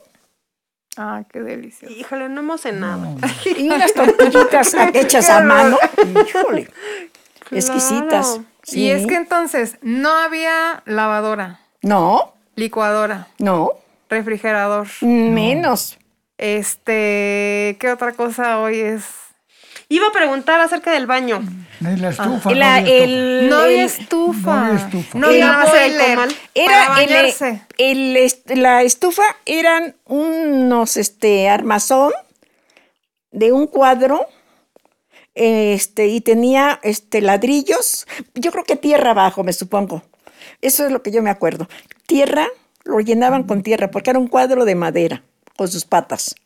Speaker 3: Ah, qué delicioso.
Speaker 2: Híjole, no hemos cenado. [LAUGHS]
Speaker 4: Y unas tortillitas [LAUGHS] hechas a mano. Híjole. Exquisitas.
Speaker 3: Y es que entonces no había lavadora.
Speaker 4: No.
Speaker 3: Licuadora.
Speaker 4: No.
Speaker 3: Refrigerador.
Speaker 4: Menos.
Speaker 3: Este, ¿qué otra cosa hoy es?
Speaker 2: Iba a preguntar acerca del baño.
Speaker 5: La estufa.
Speaker 4: no,
Speaker 3: el, no había estufa. No había
Speaker 5: estufa.
Speaker 3: No había.
Speaker 4: Era el, el, la estufa eran unos este armazón de un cuadro este y tenía este ladrillos, yo creo que tierra abajo, me supongo. Eso es lo que yo me acuerdo. Tierra, lo llenaban con tierra porque era un cuadro de madera con sus patas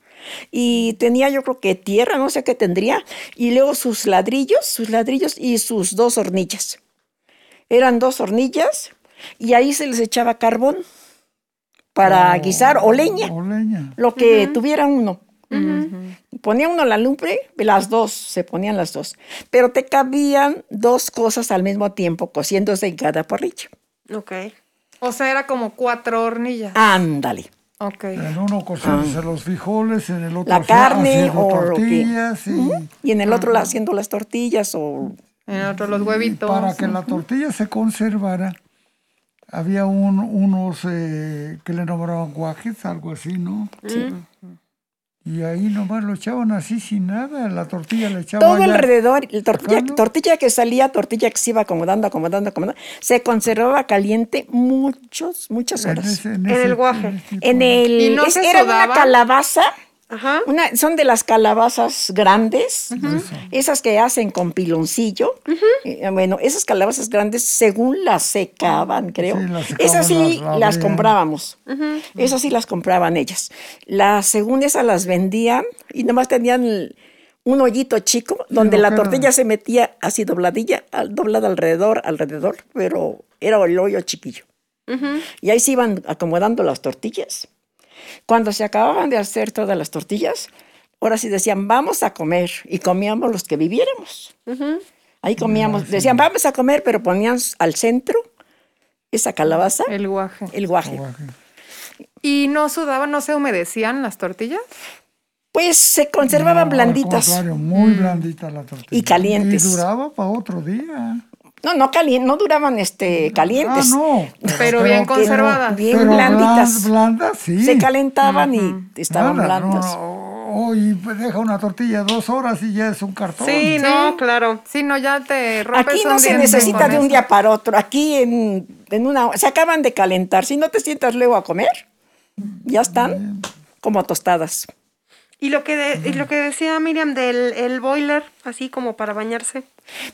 Speaker 4: y tenía yo creo que tierra, no sé qué tendría, y luego sus ladrillos, sus ladrillos y sus dos hornillas. Eran dos hornillas y ahí se les echaba carbón para oh, guisar o leña, lo que tuviera uno. Ponía uno la lumbre, las dos, se ponían las dos. Pero te cabían dos cosas al mismo tiempo cociéndose en cada parrilla.
Speaker 2: Ok.
Speaker 3: O sea, era como cuatro hornillas.
Speaker 4: Ándale.
Speaker 5: En uno cocinándose ah. los frijoles, en el otro
Speaker 4: la carne
Speaker 5: o tortillas.
Speaker 4: Y, en el otro haciendo las tortillas o...
Speaker 3: En el otro los huevitos.
Speaker 5: para que la tortilla se conservara, había un, unos eh, que le nombraban guajes, algo así, ¿no? Sí. Y ahí nomás lo echaban así sin nada, la tortilla le echaban.
Speaker 4: Todo alrededor, tortilla, tortilla que salía, tortilla que se iba acomodando, acomodando, acomodando, se conservaba caliente muchos, muchas horas.
Speaker 2: En, el guaje.
Speaker 4: En el. era una calabaza una, son de las calabazas grandes, esas que hacen con piloncillo. Eh, bueno, esas calabazas grandes, según las secaban, creo. esas sí las, comprábamos. Esas sí las compraban ellas. Las, según esas las vendían y nomás tenían un hoyito chico donde la tortilla se metía así dobladilla, doblada alrededor, alrededor, pero era el hoyo chiquillo. Y ahí se iban acomodando las tortillas. Cuando se acababan de hacer todas las tortillas, ahora sí decían, vamos a comer. Y comíamos los que viviéramos. Ahí comíamos, decían, vamos a comer, pero ponían al centro esa calabaza,
Speaker 3: El guaje.
Speaker 4: el guaje.
Speaker 3: ¿Y no sudaban, no se humedecían las tortillas?
Speaker 4: Pues se conservaban
Speaker 5: No,
Speaker 4: blanditas.
Speaker 5: Al muy blandita la tortilla.
Speaker 4: Y calientes.
Speaker 5: Y duraba para otro día.
Speaker 4: No, no calientes, no duraban este calientes.
Speaker 5: Ah, no.
Speaker 3: Pero bien conservadas.
Speaker 4: bien
Speaker 5: pero
Speaker 4: blanditas.
Speaker 5: blan- Blandas, sí.
Speaker 4: Se calentaban y estaban
Speaker 5: Nada,
Speaker 4: blandas.
Speaker 5: No, oh, y deja una tortilla dos horas y ya es un cartón.
Speaker 2: Sí, no, claro.
Speaker 3: Sí, no, ya te rompes
Speaker 4: Aquí
Speaker 3: un
Speaker 4: no se necesita de un día para otro. Aquí en, en una se acaban de calentar. Si no te sientas luego a comer, ya están como tostadas.
Speaker 2: Y lo que de- y lo que decía Miriam del el boiler, así como para bañarse.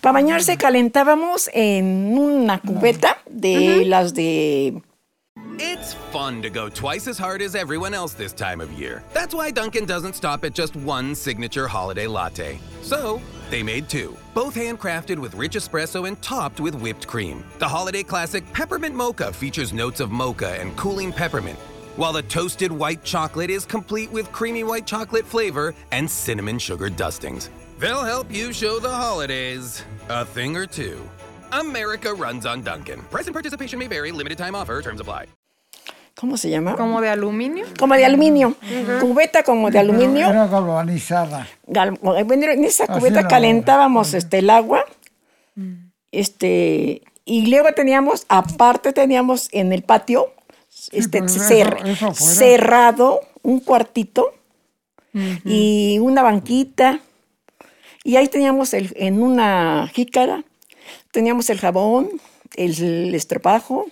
Speaker 4: Para bañarse calentábamos en una cubeta de las de
Speaker 6: It's fun to go twice as hard as everyone else this time of year. That's why Dunkin' doesn't stop at just one signature holiday latte. So, they made two, both handcrafted with rich espresso and topped with whipped cream. The holiday classic Peppermint Mocha features notes of mocha and cooling peppermint, while the toasted white chocolate is complete with creamy white chocolate flavor and cinnamon sugar dustings. They'll help you show the holidays a thing or two. America runs on Duncan. Price and participation may vary, limited time offer, terms apply.
Speaker 4: ¿cómo se llama?
Speaker 3: Como de aluminio.
Speaker 4: Como de aluminio. Cubeta como de
Speaker 5: Pero
Speaker 4: aluminio.
Speaker 5: Era galvanizada.
Speaker 4: Gal- bueno, en esa
Speaker 5: Así
Speaker 4: cubeta
Speaker 5: era.
Speaker 4: calentábamos este, el agua. Mm. Este, y luego teníamos, aparte teníamos en el patio, este,
Speaker 5: eso- eso
Speaker 4: cerrado un cuartito y una banquita. Y ahí teníamos el, en una jícara, teníamos el jabón, el, estropajo.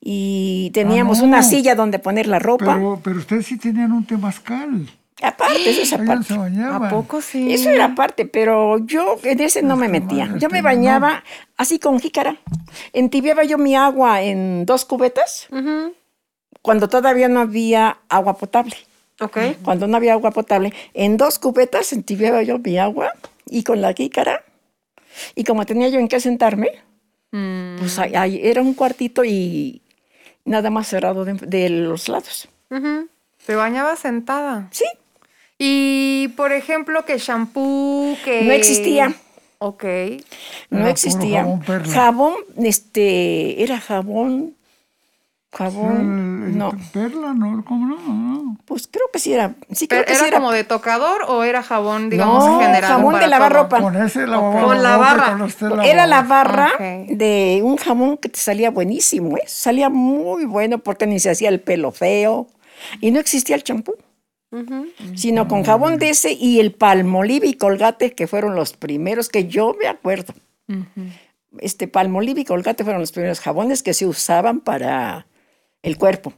Speaker 4: Y teníamos
Speaker 5: no.
Speaker 4: una silla donde poner la ropa.
Speaker 5: Pero, pero ustedes sí tenían un temazcal.
Speaker 4: Aparte, eso es aparte.
Speaker 3: ¿A poco sí?
Speaker 4: Eso era aparte, pero yo en ese no me metía. Yo me bañaba así con jícara. Entibiaba yo mi agua en dos cubetas cuando todavía no había agua potable.
Speaker 2: Ok.
Speaker 4: Cuando no había agua potable, en dos cubetas entibiaba yo mi agua y con la jícara. Y como tenía yo en qué sentarme, pues ahí, ahí era un cuartito y nada más cerrado de, de los lados.
Speaker 3: Te bañabas sentada.
Speaker 4: Sí,
Speaker 3: Y, por ejemplo, que shampoo, que...
Speaker 4: No existía.
Speaker 3: Ok.
Speaker 4: no existía.
Speaker 5: jabón Perla.
Speaker 4: Jabón, este, era jabón, jabón,
Speaker 5: el
Speaker 4: no,
Speaker 5: Perla, ¿no? ¿Cómo no? no?
Speaker 4: pues creo que sí era, sí creo
Speaker 3: ¿Pero
Speaker 4: que sí
Speaker 3: ¿Era
Speaker 4: era.
Speaker 3: como de tocador o era jabón, digamos,
Speaker 4: No,
Speaker 3: general?
Speaker 4: jabón
Speaker 3: para
Speaker 4: de lavar
Speaker 3: todo?
Speaker 4: ropa.
Speaker 5: Con ese lavaba
Speaker 2: Con la barra.
Speaker 5: con este
Speaker 4: Era la barra
Speaker 3: Ok.
Speaker 4: de un jabón que te salía buenísimo, ¿eh? Salía muy bueno porque ni se hacía el pelo feo y no existía el champú. Sino con jabón de ese y el palmolive y colgate, que fueron los primeros que yo me acuerdo. Este palmolive y colgate fueron los primeros jabones que se usaban para el cuerpo.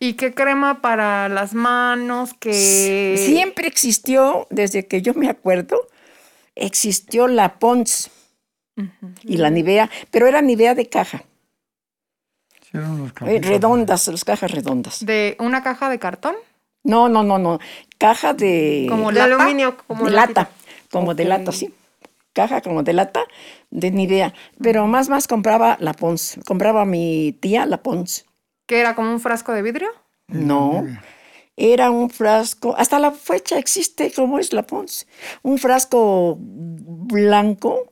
Speaker 3: ¿Y qué crema para las manos? Que...
Speaker 4: Siempre existió, desde que yo me acuerdo, existió la Pons y la Nivea, pero era Nivea de caja,
Speaker 5: Sí, eran los
Speaker 4: eh, redondas, las cajas redondas.
Speaker 3: ¿De una caja de cartón?
Speaker 4: No, no, no, no, caja de,
Speaker 3: Como
Speaker 2: De
Speaker 3: lata?
Speaker 2: aluminio, como
Speaker 4: de lata, como de lata, sí. Caja como de lata de Nivea, pero más, más compraba la Pons, compraba mi tía la Pons.
Speaker 3: ¿Que era como un frasco de vidrio?
Speaker 4: No, era un frasco, hasta la fecha existe como es la Pons, un frasco blanco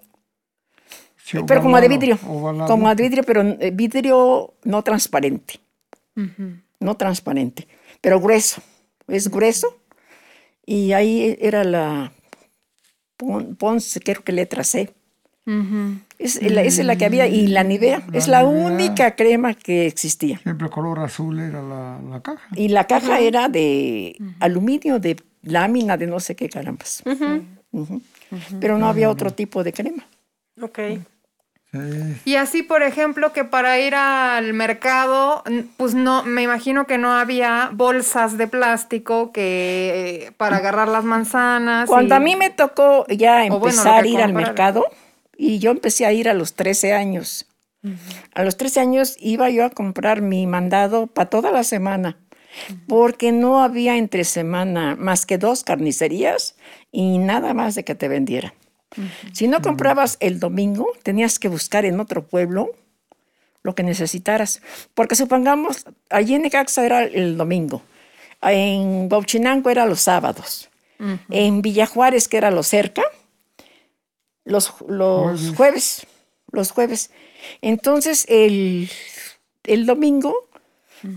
Speaker 5: Sí,
Speaker 4: pero como de vidrio,
Speaker 5: ovalado.
Speaker 4: como de vidrio, pero eh, vidrio no transparente, no transparente, pero grueso, es grueso. Y ahí era la Pon- Pons, creo que letra C. Es, la- esa es la que había, y la Nivea, es la
Speaker 5: Nivea.
Speaker 4: única crema que existía.
Speaker 5: Siempre color azul era la, la caja.
Speaker 4: Y la caja era de aluminio, de lámina, de no sé qué carambas. Pero no había otro tipo de crema.
Speaker 2: Ok.
Speaker 3: Y así, por ejemplo, que para ir al mercado, pues no, me imagino que no había bolsas de plástico que eh, para agarrar las manzanas.
Speaker 4: Cuando
Speaker 3: y-
Speaker 4: a mí me tocó ya empezar a ir al mercado, y yo empecé a ir a los 13 años. A los 13 años iba yo a comprar mi mandado para toda la semana, porque no había entre semana más que dos carnicerías y nada más de que te vendieran. Si no comprabas el domingo, tenías que buscar en otro pueblo lo que necesitaras. Porque supongamos, allí en Necaxa era el domingo, en Bauchinango era los sábados, en Villajuárez, que era lo cerca, los, los
Speaker 5: Jueves.
Speaker 4: jueves. los jueves. Entonces, el, el domingo,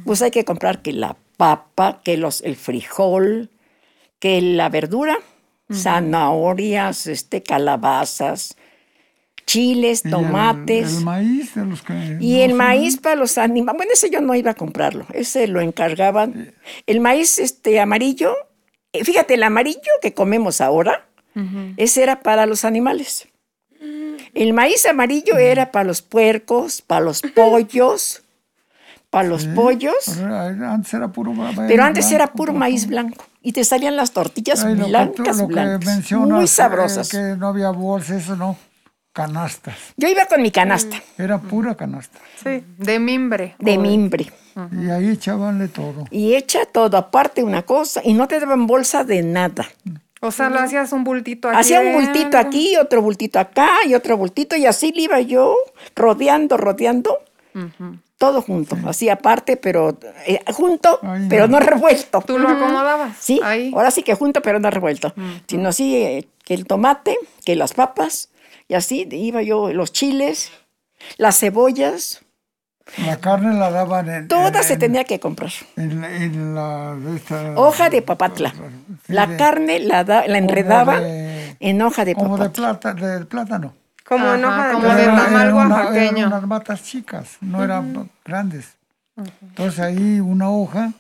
Speaker 4: pues hay que comprar que la papa, que los, el frijol, que la verdura, zanahorias, este, calabazas, chiles, tomates.
Speaker 5: Y el, maíz de los que
Speaker 4: Y el maíz para los animales. Bueno, ese yo no iba a comprarlo. Ese lo encargaban. El maíz este amarillo, eh, fíjate, el amarillo que comemos ahora, ese era para los animales. El maíz amarillo era para los puercos, para los [LAUGHS] pollos, para los pollos.
Speaker 5: Pero antes era puro maíz
Speaker 4: Pero antes
Speaker 5: blanco,
Speaker 4: era puro maíz blanco. Y te salían las tortillas
Speaker 5: Ay, lo que tú-
Speaker 4: blancas,
Speaker 5: que
Speaker 4: blancas. muy
Speaker 5: eh,
Speaker 4: sabrosas.
Speaker 5: que no había bolsa, eso no. Canastas.
Speaker 4: Yo iba con mi canasta
Speaker 5: Era pura canasta.
Speaker 2: Sí.
Speaker 3: De mimbre.
Speaker 4: de mimbre.
Speaker 5: Y ahí echabanle todo.
Speaker 4: Y echa todo, aparte una cosa, y no te daban bolsa de nada.
Speaker 3: O sea, lo hacías un bultito aquí.
Speaker 4: Hacía un bultito aquí, otro bultito acá y otro bultito, y así le iba yo rodeando, rodeando, todo junto, así aparte, pero eh, junto,
Speaker 5: Ay,
Speaker 4: pero
Speaker 5: no.
Speaker 4: no revuelto.
Speaker 3: Tú lo acomodabas.
Speaker 4: Sí,
Speaker 3: Ahí.
Speaker 4: ahora sí que junto, pero no revuelto. Sino así eh, que el tomate, que las papas, y así iba yo, los chiles, las cebollas,
Speaker 5: La carne la daban en.
Speaker 4: todas
Speaker 5: en-
Speaker 4: se tenía que comprar.
Speaker 5: En, en la. esta-
Speaker 4: Hoja de papatla.
Speaker 5: Sí,
Speaker 4: La
Speaker 5: de-
Speaker 4: carne la, da- la enredaba
Speaker 5: de-
Speaker 4: en hoja de
Speaker 5: Como de,
Speaker 4: papatla.
Speaker 5: plata, de plátano.
Speaker 2: Como en
Speaker 3: Ajá,
Speaker 2: hoja de
Speaker 3: como de tamal oaxaqueño.
Speaker 5: eran unas matas chicas, no eran grandes. Entonces ahí una hoja,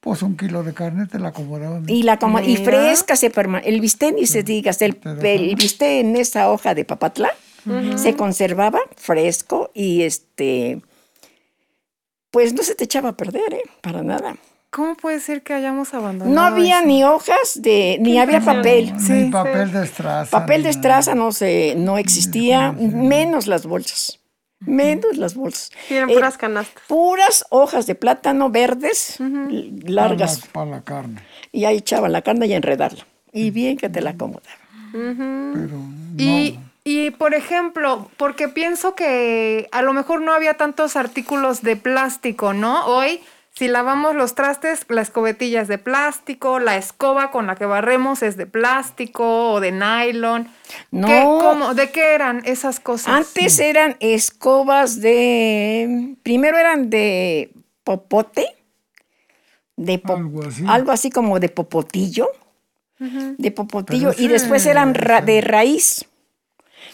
Speaker 5: pues un kilo de carne te la acomodaban.
Speaker 4: Y, la como, y fresca se perma- El bistec ni se digas, el, el bistec en esa hoja de papatla se conservaba fresco y este. Pues no se te echaba a perder, ¿eh? Para nada.
Speaker 3: ¿Cómo puede ser que hayamos abandonado?
Speaker 4: No había
Speaker 3: eso?
Speaker 4: ni hojas de. ni había papel.
Speaker 5: Ni papel de estraza.
Speaker 4: Papel de estraza no se, no existía, menos las bolsas. Menos las bolsas.
Speaker 2: Sí, eran
Speaker 4: Eh,
Speaker 2: puras canastas.
Speaker 4: puras hojas de plátano verdes, largas.
Speaker 5: Para la, para la carne.
Speaker 4: Y ahí echaban la carne y enredarla. Y bien que te la acomodaba.
Speaker 5: Pero
Speaker 3: Y, y, por ejemplo, porque pienso que a lo mejor no había tantos artículos de plástico, ¿no? Hoy, si lavamos los trastes, la escobetilla es de plástico, la escoba con la que barremos es de plástico o de nylon.
Speaker 4: No.
Speaker 3: ¿Qué, cómo, ¿De qué eran esas cosas?
Speaker 4: Antes eran escobas de. Primero eran de popote. De po-
Speaker 5: Algo así.
Speaker 4: algo así como de popotillo. De popotillo.
Speaker 5: Pero
Speaker 4: y después eran ra- de raíz.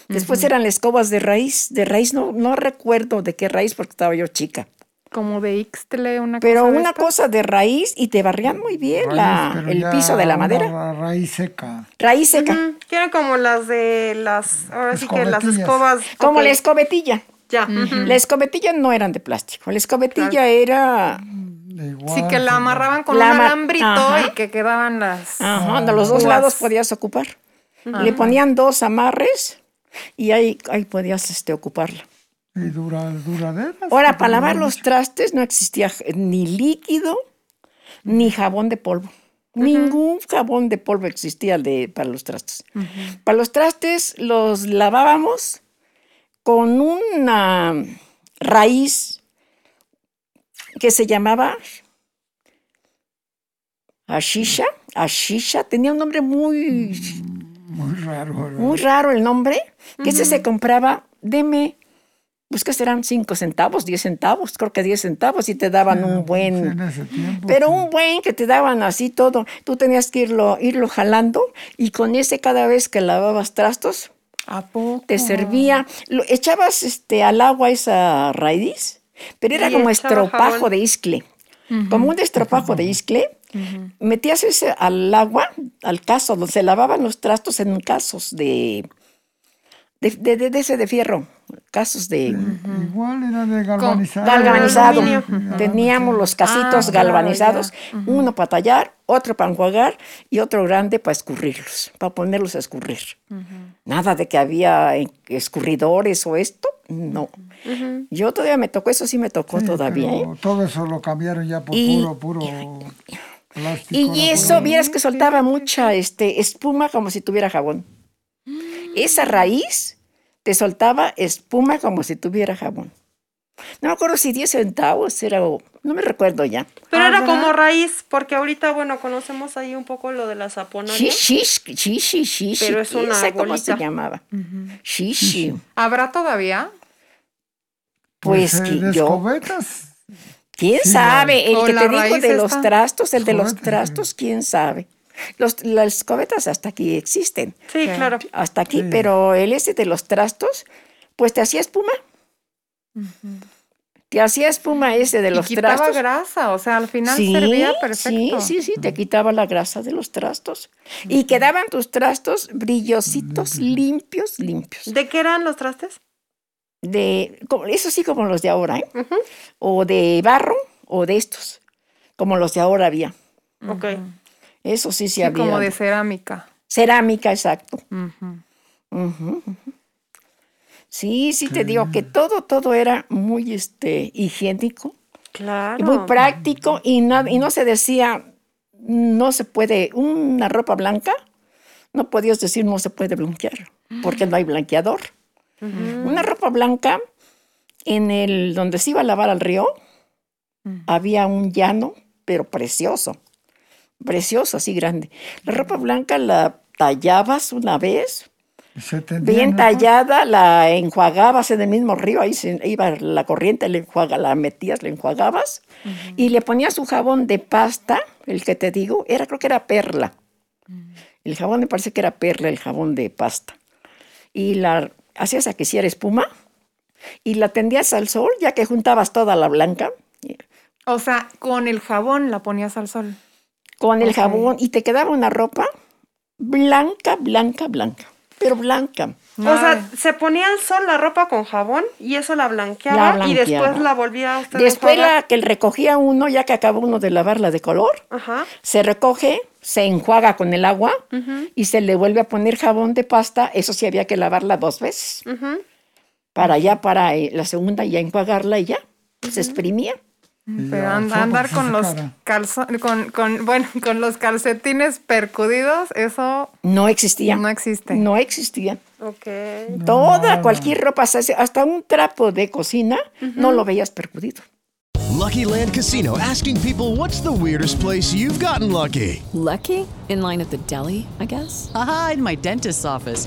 Speaker 4: Después eran las escobas de raíz. De raíz no, no recuerdo de qué raíz porque estaba yo chica.
Speaker 3: Como de Ixtle, una
Speaker 4: Pero
Speaker 3: cosa de
Speaker 4: una cosa de raíz y te barrían muy bien la-
Speaker 5: raíz, pero
Speaker 4: el piso de la madera.
Speaker 5: ra- raíz seca.
Speaker 4: Raíz seca.
Speaker 2: Ujú, Que eran como las de las. Ahora sí que las escobas.
Speaker 4: Como la escobetilla.
Speaker 2: Ya.
Speaker 4: La escobetilla no eran de plástico. La escobetilla era.
Speaker 5: igual,
Speaker 3: Sí, que la
Speaker 5: pero-
Speaker 3: amarraban con
Speaker 4: La
Speaker 3: un alambrito
Speaker 4: Ajá.
Speaker 3: y que quedaban las...
Speaker 4: Ajá, de los dos lados podías ocupar. Le ponían dos amarres y ahí, ahí podías este, ocuparla.
Speaker 5: Y dura, duraderas.
Speaker 4: Ahora, para lavar los trastes no existía ni líquido ni jabón de polvo. Ningún jabón de polvo existía de, para los trastes. Para los trastes los lavábamos con una raíz que se llamaba ashisha. Ashisha tenía un nombre muy
Speaker 5: Muy raro. ¿verdad?
Speaker 4: muy raro el nombre, que ese se compraba, deme, pues que serán 5 centavos, 10 centavos, creo que 10 centavos y te daban un
Speaker 5: en
Speaker 4: buen,
Speaker 5: tiempo.
Speaker 4: pero
Speaker 5: sí.
Speaker 4: un buen que te daban así todo, tú tenías que irlo, irlo jalando y con ese cada vez que lavabas trastos,
Speaker 3: ¿A poco?
Speaker 4: te servía, lo, echabas este, al agua esa raíz, pero era como estropajo
Speaker 2: jabón.
Speaker 4: de iscle, como un estropajo de iscle, metías ese al agua, al caso, donde se lavaban los trastos en casos de, de, de, de- ese de fierro, casos de
Speaker 5: Igual era de galvanizado.
Speaker 4: galvanizado. Teníamos los casitos
Speaker 3: Ah,
Speaker 4: galvanizados, uno para tallar, otro para enjuagar y otro grande para escurrirlos, para ponerlos a escurrir. Nada de que había escurridores o esto, no. Yo todavía me tocó, eso sí me tocó
Speaker 5: Sí,
Speaker 4: todavía. ¿eh?
Speaker 5: Todo eso lo cambiaron ya por
Speaker 4: Y-
Speaker 5: puro, puro plástico.
Speaker 4: Y eso,
Speaker 5: puro-
Speaker 4: vieras que soltaba mucha este, espuma como si tuviera jabón. Esa raíz te soltaba espuma como si tuviera jabón. No me acuerdo si 10 centavos era, o- no me recuerdo ya.
Speaker 2: Pero
Speaker 3: Ah,
Speaker 2: era
Speaker 3: ¿verdad?
Speaker 2: como raíz, porque ahorita, bueno, conocemos ahí un poco lo de la saponaria.
Speaker 4: Shishi, shishi, shishi.
Speaker 2: Pero es
Speaker 4: ¿quién
Speaker 2: una
Speaker 4: sabe cómo se
Speaker 2: bolita.
Speaker 4: llamaba? Shishi.
Speaker 3: ¿Habrá todavía?
Speaker 4: Pues,
Speaker 5: eh,
Speaker 4: que
Speaker 5: de
Speaker 4: yo,
Speaker 5: escobetas.
Speaker 4: quién
Speaker 5: Sí,
Speaker 4: sabe, el que te dijo
Speaker 3: raíz
Speaker 4: de los trastos, el de los trastos, quién sabe. Los, las escobetas hasta aquí existen,
Speaker 2: Sí, claro.
Speaker 4: hasta aquí, pero el ese de los trastos, pues te hacía espuma. Te hacía espuma ese de
Speaker 3: Y
Speaker 4: los
Speaker 3: quitaba
Speaker 4: trastos.
Speaker 3: grasa, o sea, al final
Speaker 4: Sí,
Speaker 3: servía
Speaker 4: sí,
Speaker 3: perfecto.
Speaker 4: sí, sí, te quitaba la grasa de los trastos. Y quedaban tus trastos brillositos, limpios, limpios.
Speaker 2: ¿De qué eran los trastes?
Speaker 4: De, como- eso sí, como los de ahora, ¿eh? O de barro o de estos, como los de ahora había.
Speaker 2: Ok.
Speaker 4: Eso sí, sí,
Speaker 3: Sí,
Speaker 4: había.
Speaker 3: como de cerámica.
Speaker 4: Cerámica, exacto. Sí, sí, te digo que todo, todo era muy este, higiénico.
Speaker 2: Claro.
Speaker 4: Y muy práctico y no, y no se decía, no se puede, una ropa blanca, no podías decir no se puede blanquear, porque no hay blanqueador. Una ropa blanca, en el donde se iba a lavar al río, había un llano, pero precioso, precioso, así grande. La ropa blanca la tallabas una vez,
Speaker 5: Se tendía,
Speaker 4: bien
Speaker 5: ¿no?
Speaker 4: tallada, la enjuagabas en el mismo río, ahí se iba la corriente, la, enjuaga, la metías, la enjuagabas y le ponías su jabón de pasta, el que te digo, era creo que era perla. El jabón me parece que era perla, el jabón de pasta. Y la hacías a que hiciera espuma y la tendías al sol, ya que juntabas toda la blanca
Speaker 3: O sea, con el jabón la ponías al sol.
Speaker 4: Con el jabón y te quedaba una ropa blanca, blanca, blanca, pero blanca.
Speaker 2: O sea, se ponía al sol la ropa con jabón y eso la blanqueaba,
Speaker 4: La
Speaker 2: y después
Speaker 4: blanqueaba.
Speaker 2: la volvía a usted
Speaker 4: Después la que recogía uno, ya que acaba uno de lavarla de color,
Speaker 2: Ajá.
Speaker 4: se recoge, se enjuaga con el agua y se le vuelve a poner jabón de pasta. Eso sí había que lavarla dos veces. Para ya, para eh, la segunda ya enjuagarla y ya. Se exprimía.
Speaker 3: Pero and- andar con los calzones, con, con, bueno, [LAUGHS] con los calcetines percudidos, eso
Speaker 4: No existía.
Speaker 3: no existe.
Speaker 4: No existía.
Speaker 2: Ok.
Speaker 4: Toda,
Speaker 5: nada.
Speaker 4: cualquier ropa, hasta un trapo de cocina, no lo veías percudido.
Speaker 7: Lucky Land Casino asking people what's the weirdest place you've gotten lucky?
Speaker 8: Lucky? In line at the deli, I guess?
Speaker 9: Aha, in my dentist's office.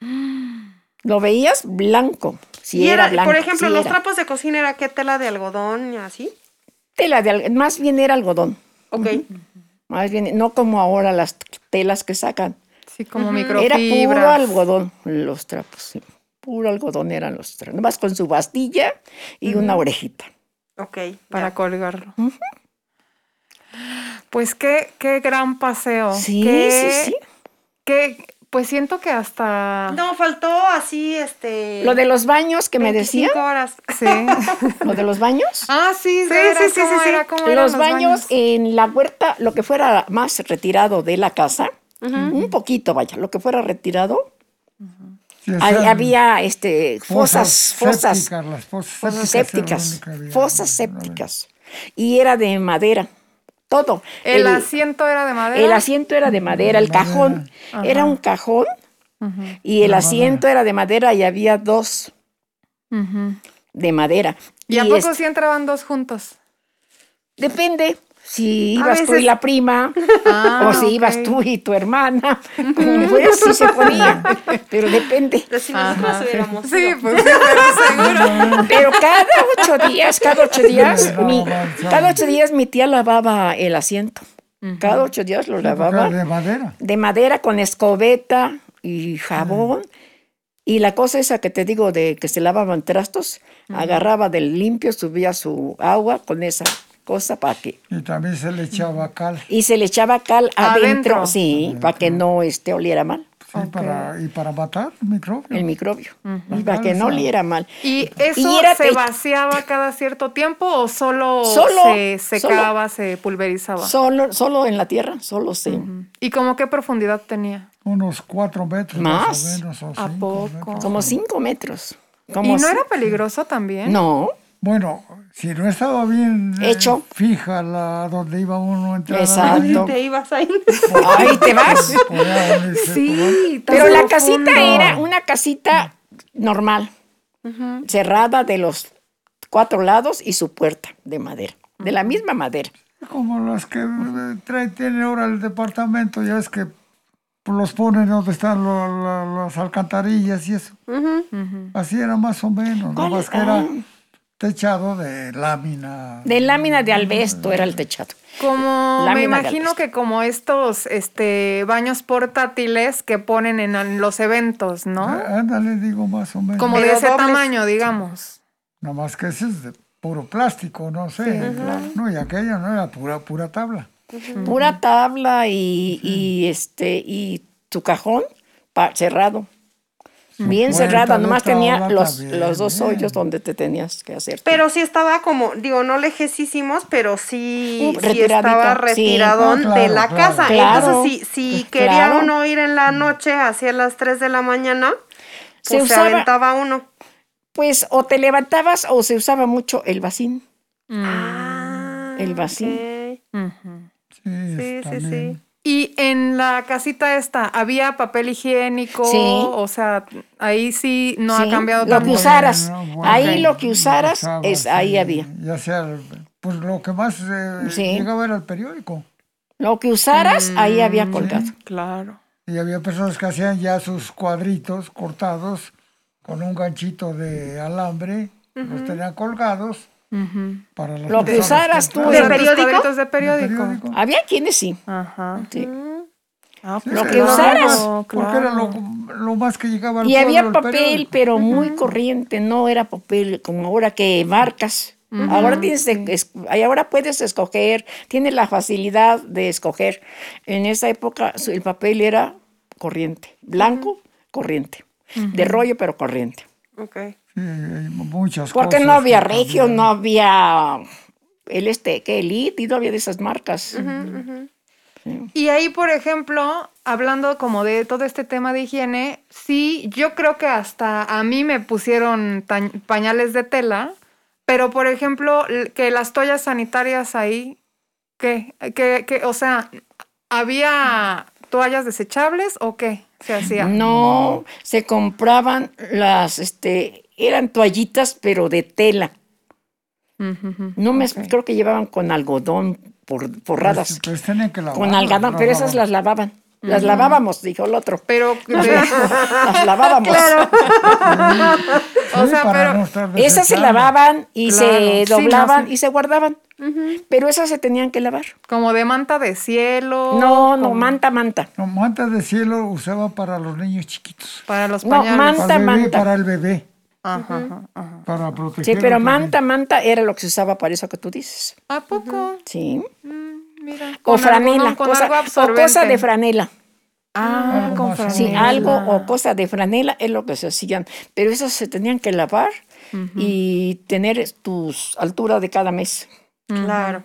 Speaker 10: [GASPS]
Speaker 4: Lo veías blanco. Si
Speaker 2: y
Speaker 4: era,
Speaker 2: era,
Speaker 4: blanco.
Speaker 2: por ejemplo, los
Speaker 4: era.
Speaker 2: trapos de cocina era qué tela de algodón y así.
Speaker 4: Tela de más bien era algodón.
Speaker 2: Ok.
Speaker 4: Más bien, no como ahora las telas que sacan.
Speaker 3: Sí, como
Speaker 4: Era
Speaker 3: microfibras.
Speaker 4: puro algodón los trapos. sí. Puro algodón eran los trapos. Nomás con su bastilla y una orejita.
Speaker 2: Ok.
Speaker 3: para
Speaker 2: ya.
Speaker 3: colgarlo. Pues qué, qué gran paseo.
Speaker 4: Sí,
Speaker 3: Qué-
Speaker 4: sí, sí.
Speaker 3: qué- pues siento que hasta...
Speaker 2: No, faltó así, este...
Speaker 4: Lo de los baños que me decía.
Speaker 2: 25 horas.
Speaker 3: Sí. [LAUGHS]
Speaker 4: Lo de los baños.
Speaker 3: ah, sí,
Speaker 2: Sí, sí, sí,
Speaker 3: ¿cómo
Speaker 2: sí, sí.
Speaker 3: era? ¿Cómo eran
Speaker 4: Los baños en la huerta, lo que fuera más retirado de la casa, un poquito, vaya, lo que fuera retirado, había este, fosas, fosas,
Speaker 5: sépticas, fosas
Speaker 4: fosas
Speaker 5: sépticas
Speaker 4: fosas sépticas. Y era de madera, todo.
Speaker 3: El, asiento era de madera.
Speaker 4: el asiento era de madera, el cajón era un cajón y el asiento era de madera y había dos de madera.
Speaker 3: ¿Y a poco
Speaker 4: este,
Speaker 3: sí entraban dos juntos?
Speaker 4: Depende. Si ibas tú y la prima, [LAUGHS]
Speaker 3: Ah,
Speaker 4: o si ibas tú y tu hermana, [LAUGHS] como fuera, sí se podía. Pero depende.
Speaker 2: Pero si nosotros hubiéramos
Speaker 3: Sí, pues sí, pero seguro. [LAUGHS]
Speaker 4: Pero cada ocho días, cada ocho días, mi, cada ocho días mi tía lavaba el asiento. Cada ocho días lo lavaba.
Speaker 5: de madera.
Speaker 4: De madera con escobeta y jabón. Y la cosa esa que te digo de que se lavaban trastos, agarraba del limpio, subía su agua con esa cosa para que...
Speaker 5: Y también se le echaba cal.
Speaker 4: Y se le echaba cal adentro,
Speaker 3: Adentro.
Speaker 4: sí, para que no este, oliera mal.
Speaker 5: Sí, para, y para matar el microbio.
Speaker 4: El microbio. Y para que no oliera mal.
Speaker 3: ¿Y eso
Speaker 4: Y era
Speaker 3: se vaciaba cada cierto tiempo o solo,
Speaker 4: Solo,
Speaker 3: se secaba, se pulverizaba?
Speaker 4: Solo, solo en la tierra, solo se...
Speaker 3: ¿Y como qué profundidad tenía?
Speaker 5: Unos cuatro metros más,
Speaker 4: Más.
Speaker 5: o menos. O
Speaker 3: ¿A
Speaker 5: cinco
Speaker 3: poco?
Speaker 5: metros.
Speaker 4: Como cinco metros.
Speaker 3: ¿Y
Speaker 4: Como
Speaker 3: no
Speaker 4: si-
Speaker 3: era peligroso también?
Speaker 4: No,
Speaker 5: Bueno, si no estaba bien eh,
Speaker 4: Hecho.
Speaker 5: fija la donde iba uno a entrar.
Speaker 4: Exacto. [LAUGHS]
Speaker 2: Te ibas ahí.
Speaker 4: ahí te vas.
Speaker 3: Sí,
Speaker 4: Pero la casita era una casita normal, cerrada de los cuatro lados y su puerta de madera, de la misma madera.
Speaker 5: Como las que eh, trae, tiene ahora el departamento, ya es que los ponen donde están lo- las alcantarillas y eso. Así era más o menos,
Speaker 4: ¿Cuál?
Speaker 5: nomás que era. Techado de lámina.
Speaker 4: De lámina de albesto era el techado.
Speaker 3: Como
Speaker 4: Lámina
Speaker 3: me imagino que como estos este baños portátiles que ponen en los eventos, ¿no?
Speaker 5: Ah, Ándale, digo más o menos.
Speaker 3: Como de ese
Speaker 2: dobles.
Speaker 3: tamaño, digamos.
Speaker 5: Nomás que ese es de puro plástico, no sé. No, y aquella no era pura, pura tabla.
Speaker 4: Pura tabla y, y, este y su cajón pa- cerrado. Bien cerrada, nomás tenía los,
Speaker 5: también,
Speaker 4: los dos
Speaker 5: bien.
Speaker 4: hoyos donde te tenías que hacer.
Speaker 2: Pero sí estaba como, digo, no lejesísimos, pero sí,
Speaker 4: Uh,
Speaker 2: estaba
Speaker 4: sí.
Speaker 5: claro,
Speaker 2: de la
Speaker 5: claro.
Speaker 2: casa.
Speaker 4: Claro.
Speaker 2: Entonces, si, si
Speaker 4: Pues
Speaker 2: quería uno ir en la noche hacia las 3 de la mañana,
Speaker 4: Se
Speaker 2: pues se,
Speaker 4: usaba-
Speaker 2: aventaba uno.
Speaker 4: Pues o te levantabas o se usaba mucho el vacín.
Speaker 2: Ah,
Speaker 4: El vacío.
Speaker 2: ok.
Speaker 5: Sí,
Speaker 2: Sí, sí, sí.
Speaker 3: Y en la casita esta, ¿había papel higiénico?
Speaker 4: Sí.
Speaker 3: O sea, ahí sí no ha cambiado
Speaker 4: lo
Speaker 3: tanto.
Speaker 4: que usaras.
Speaker 5: Bueno,
Speaker 4: ahí lo que usaras,
Speaker 5: Usaba,
Speaker 4: es, ahí había.
Speaker 5: Ya sea, pues lo que más eh,
Speaker 4: Sí.
Speaker 5: llegaba era el periódico.
Speaker 4: Lo que usaras, ahí había colgado.
Speaker 3: Claro.
Speaker 5: Y había personas que hacían ya sus cuadritos cortados con un ganchito de alambre, los tenían colgados para las
Speaker 4: Lo que usaras tú.
Speaker 2: ¿De periódico?
Speaker 3: de
Speaker 5: ¿De
Speaker 3: periódico.
Speaker 4: Había quienes sí.
Speaker 3: Ajá.
Speaker 4: sí.
Speaker 3: Ah,
Speaker 4: Lo
Speaker 3: pues
Speaker 4: que usaras.
Speaker 3: claro,
Speaker 5: Porque era lo, más que llegaba al
Speaker 4: Y había
Speaker 5: pueblo,
Speaker 4: papel,
Speaker 5: periódico.
Speaker 4: pero muy corriente, no era papel como ahora que marcas. Ahora tienes de- es- y ahora puedes escoger, tienes la facilidad de escoger. En esa época el papel era corriente, blanco, corriente, de rollo pero corriente.
Speaker 2: Ok.
Speaker 5: Hay muchas
Speaker 4: Porque
Speaker 5: cosas
Speaker 4: no había regio, no había el este, que elite, y no había de esas marcas.
Speaker 3: Y ahí, por ejemplo, hablando como de todo este tema de higiene, sí, yo creo que hasta a mí me pusieron pañales de tela, pero por ejemplo, que las toallas sanitarias ahí, ¿qué? ¿Qué, qué? O sea, ¿había toallas desechables o qué se hacía?
Speaker 4: No, se compraban las, este, eran toallitas, pero de tela. No me creo que llevaban con algodón por, forradas.
Speaker 5: Pues, pues tenían que lavar.
Speaker 4: con algodón, pero esas las lavaban. Las lavábamos, dijo el otro.
Speaker 3: Pero, [LAUGHS]
Speaker 4: Las lavábamos. [LAUGHS]
Speaker 3: o sea, pero
Speaker 4: Esas se lavaban y
Speaker 3: Claro,
Speaker 4: se
Speaker 3: sí, no,
Speaker 4: doblaban
Speaker 3: sí.
Speaker 4: y se guardaban. Pero esas se tenían que lavar.
Speaker 3: como de manta de cielo.
Speaker 4: No, no,
Speaker 3: como
Speaker 4: manta, manta.
Speaker 5: No, manta de cielo usaba para los niños chiquitos.
Speaker 3: Para los
Speaker 4: No,
Speaker 3: pañales.
Speaker 4: manta.
Speaker 5: Para el bebé,
Speaker 4: manta.
Speaker 5: para el bebé,
Speaker 3: Ajá, ajá, ajá.
Speaker 5: para proteger.
Speaker 4: Sí, pero manta, manta era lo que se usaba para eso que tú dices.
Speaker 3: ¿A poco?
Speaker 4: Sí.
Speaker 3: Mm, mira.
Speaker 4: O
Speaker 3: Con
Speaker 4: franela,
Speaker 3: con
Speaker 4: cosa,
Speaker 3: algo
Speaker 4: o cosa de franela.
Speaker 3: Ah,
Speaker 5: Algo
Speaker 3: con franela.
Speaker 4: Sí, algo o cosa de franela es lo que se hacían. Pero esas se tenían que lavar y tener tu altura de cada mes.
Speaker 2: Claro.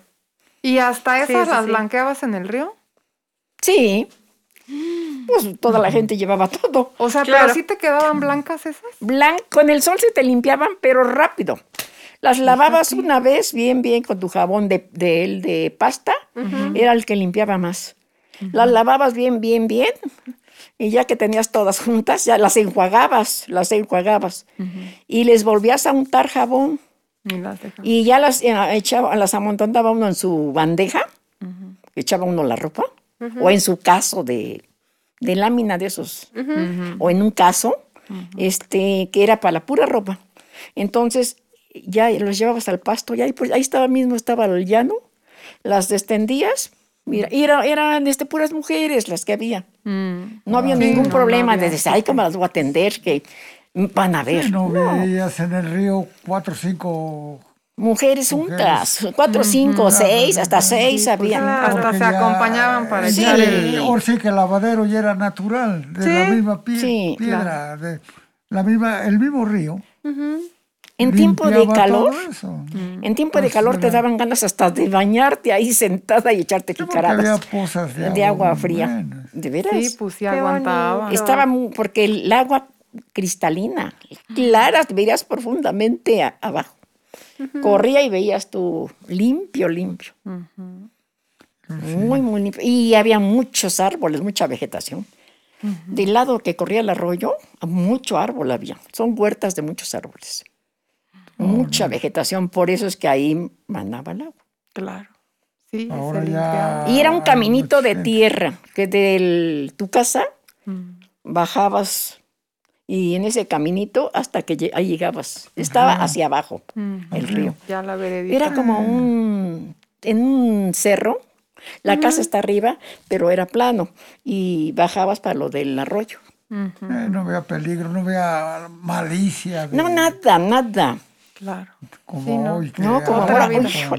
Speaker 3: ¿Y hasta
Speaker 2: Sí,
Speaker 3: esas
Speaker 2: sí,
Speaker 3: las
Speaker 2: sí.
Speaker 3: blanqueabas en el río?
Speaker 4: Sí. Pues toda la gente llevaba todo.
Speaker 3: O sea,
Speaker 2: Claro.
Speaker 3: pero sí te quedaban blancas esas.
Speaker 4: Blan- con el sol se te limpiaban, pero rápido. Las lavabas una vez bien, bien con tu jabón de, de, el de pasta. Era el que limpiaba más. Las lavabas bien, bien, bien. Y ya que tenías todas juntas, ya las enjuagabas, las enjuagabas. Y les volvías a untar jabón.
Speaker 3: Y las dejas.
Speaker 4: Y ya las eh, echaba, las amontonaba uno en su bandeja, echaba uno la ropa, o en su caso de, de lámina de esos, o en un caso, este, que era para la pura ropa. Entonces, ya los llevabas al pasto, y ahí, pues, ahí estaba mismo, estaba el llano, las extendías, Mira, y era- eran este, puras mujeres las que había.
Speaker 3: Mm.
Speaker 4: No había
Speaker 5: Ah,
Speaker 4: ningún
Speaker 5: sí, no,
Speaker 4: problema
Speaker 5: no
Speaker 4: de decir, ay, ¿cómo las voy a atender? Que van a ver.
Speaker 5: Sí, no,
Speaker 4: No.
Speaker 5: veías en el río cuatro o cinco
Speaker 4: Mujeres
Speaker 5: Mujeres.
Speaker 4: juntas, cuatro, cinco, seis, hasta seis había.
Speaker 3: Hasta se
Speaker 5: ya-
Speaker 3: acompañaban para
Speaker 4: Sí.
Speaker 3: echar el...
Speaker 5: Ahora sí que el lavadero ya era natural, de la misma pie-
Speaker 4: sí,
Speaker 5: piedra, de la misma, el mismo río.
Speaker 4: En tiempo de calor, en tiempo de
Speaker 5: Así
Speaker 4: calor te daban ganas hasta de bañarte ahí [LAUGHS] sentada y echarte jicaradas
Speaker 5: pozas de,
Speaker 4: de agua fría. ¿De veras?
Speaker 3: Sí, pues sí aguantaba.
Speaker 4: Estaba muy, porque el agua cristalina, clara, veías profundamente a- abajo. Corría y veías tú limpio, limpio. Muy, muy limpio. Y había muchos árboles, mucha vegetación. Del lado que corría el arroyo, mucho árbol había. Son huertas de muchos árboles. Mucha vegetación, por eso es que ahí manaba el agua.
Speaker 3: Claro. Sí,
Speaker 5: Ahora ya-.
Speaker 4: Y era un caminito de tierra, que de tu casa bajabas y en ese caminito hasta que lle- ahí llegabas. Estaba hacia abajo el río.
Speaker 3: Ya la veredita.
Speaker 4: Era como un, en un cerro, la casa está arriba, pero era plano y bajabas para lo del arroyo.
Speaker 5: Eh, no vea peligro, no vea malicia. de-
Speaker 4: No, nada, nada.
Speaker 3: Claro.
Speaker 5: Como
Speaker 3: Sí, no.
Speaker 5: hoy. que
Speaker 4: No, como
Speaker 5: ahora-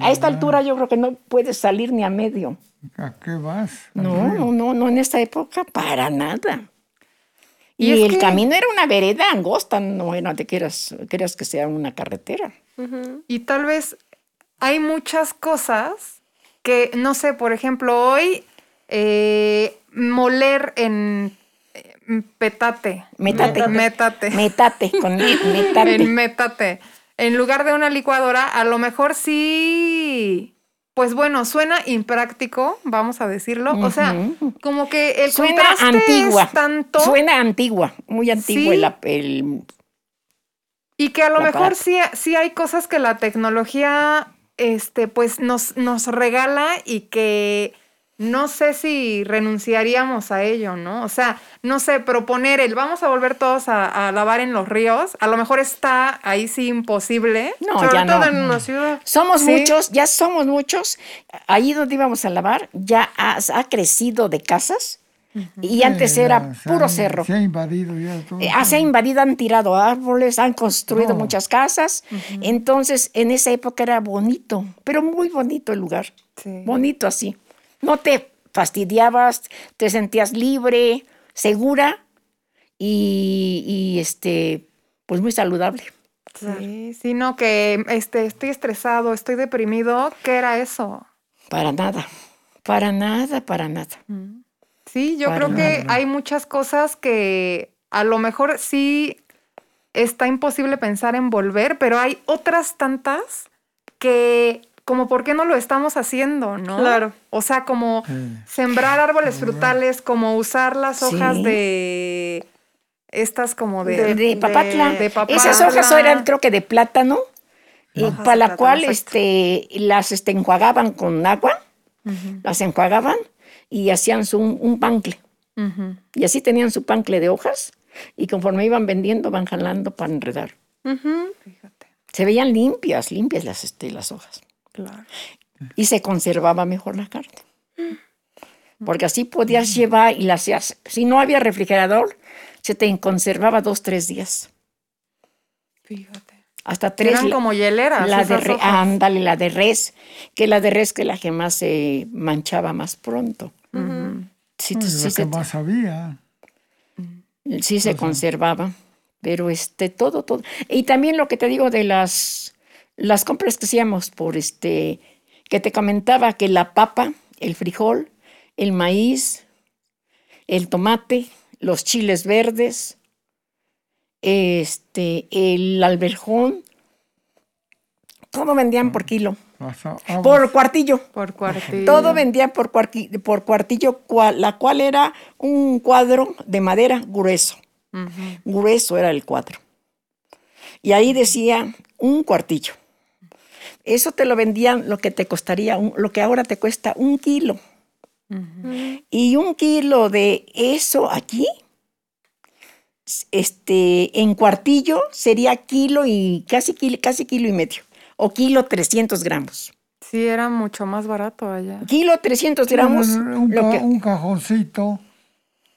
Speaker 4: a esta altura yo creo que no puedes salir ni a medio.
Speaker 5: ¿A qué vas?
Speaker 4: No, no, no, no en esta época para nada. Y, el
Speaker 3: que-
Speaker 4: camino era una vereda angosta, no era de que eras, querías que sea una carretera.
Speaker 3: Y tal vez hay muchas cosas que, no sé, por ejemplo, hoy eh, moler en eh, petate.
Speaker 4: Metate.
Speaker 3: Metate.
Speaker 4: Metate, con [LAUGHS] me- metate.
Speaker 3: En metate. En lugar de una licuadora, a lo mejor sí. Pues bueno, suena impráctico, vamos a decirlo. O sea, como que el
Speaker 4: Suena
Speaker 3: contraste
Speaker 4: antigua.
Speaker 3: es tanto.
Speaker 4: Suena antigua, muy antigua
Speaker 3: Sí.
Speaker 4: el, el-
Speaker 3: Y que a lo mejor sí, sí hay cosas que la tecnología este, pues nos, nos regala y que no sé si renunciaríamos a ello, ¿no? O sea, no sé, proponer el vamos a volver todos a, a lavar en los ríos, a lo mejor está ahí sí imposible.
Speaker 4: No,
Speaker 2: Sobre
Speaker 4: ya
Speaker 2: todo
Speaker 4: no.
Speaker 2: en una ciudad.
Speaker 4: Somos
Speaker 3: Sí.
Speaker 4: muchos, ya somos muchos. Ahí donde íbamos a lavar ya ha, ha crecido de casas y antes
Speaker 5: Sí,
Speaker 4: era
Speaker 5: ya, se
Speaker 4: puro
Speaker 5: han-
Speaker 4: cerro.
Speaker 5: Se ha invadido ya todo.
Speaker 4: Eh, ah, se ha invadido, han tirado árboles, han construido
Speaker 5: No.
Speaker 4: muchas casas. Entonces, en esa época era bonito, pero muy bonito el lugar.
Speaker 3: Sí.
Speaker 4: Bonito así. No te fastidiabas, te sentías libre, segura y, y, este, pues muy saludable.
Speaker 3: Sí, sí, no, que este, estoy estresado, estoy deprimido, ¿qué era eso?
Speaker 4: Para nada, para nada, para nada.
Speaker 3: Sí, yo
Speaker 4: Para
Speaker 3: creo que hay muchas cosas que a lo mejor sí está imposible pensar en volver, pero hay otras tantas que como por qué no lo estamos haciendo, ¿no?
Speaker 2: Claro.
Speaker 3: O sea, como
Speaker 5: Sí.
Speaker 3: sembrar árboles frutales, como usar las
Speaker 4: Sí.
Speaker 3: hojas de estas como de,
Speaker 4: De, de papatla.
Speaker 3: de papatla.
Speaker 4: Esas hojas eran creo que de plátano, y
Speaker 2: Hojas
Speaker 4: para la
Speaker 2: plátano,
Speaker 4: cual
Speaker 2: exacto.
Speaker 4: este, las este, enjuagaban con agua, las enjuagaban y hacían su, un, pancle. Y así tenían su pancle de hojas y conforme iban vendiendo van jalando para enredar.
Speaker 3: Fíjate,
Speaker 4: Se veían limpias, limpias las, este, las hojas.
Speaker 3: Claro.
Speaker 4: Y se conservaba mejor la carne. Porque así podías llevar y la hacías. Si no había refrigerador, se te conservaba dos, tres días.
Speaker 3: Fíjate.
Speaker 4: Hasta tres.
Speaker 3: Eran como hieleras.
Speaker 4: La de re- ándale, la de res, que la de res que la que más se manchaba más pronto. Sí,
Speaker 5: Uy,
Speaker 4: sí
Speaker 5: lo
Speaker 4: se,
Speaker 5: que más había.
Speaker 4: sí se conservaba, pero este, todo, todo. Y también lo que te digo de las, las compras que hacíamos por este, que te comentaba que la papa, el frijol, el maíz, el tomate, los chiles verdes, este, el alberjón, todo vendían por kilo,
Speaker 5: Pasa- ah,
Speaker 4: por cuartillo.
Speaker 3: Por cuartillo.
Speaker 4: Todo vendían por, cuarqui- por cuartillo, cua- la cual era un cuadro de madera grueso. Grueso era el cuadro. Y ahí decía un cuartillo. Eso te lo vendían lo que te costaría, un- lo que ahora te cuesta un kilo. Y un kilo de eso aquí, este, en cuartillo sería kilo y casi kilo, casi kilo y medio. O kilo 300 gramos.
Speaker 3: Sí, era mucho más barato allá.
Speaker 4: Kilo 300 gramos.
Speaker 5: Un, un
Speaker 4: lo
Speaker 5: ca-
Speaker 4: que-
Speaker 5: un cajoncito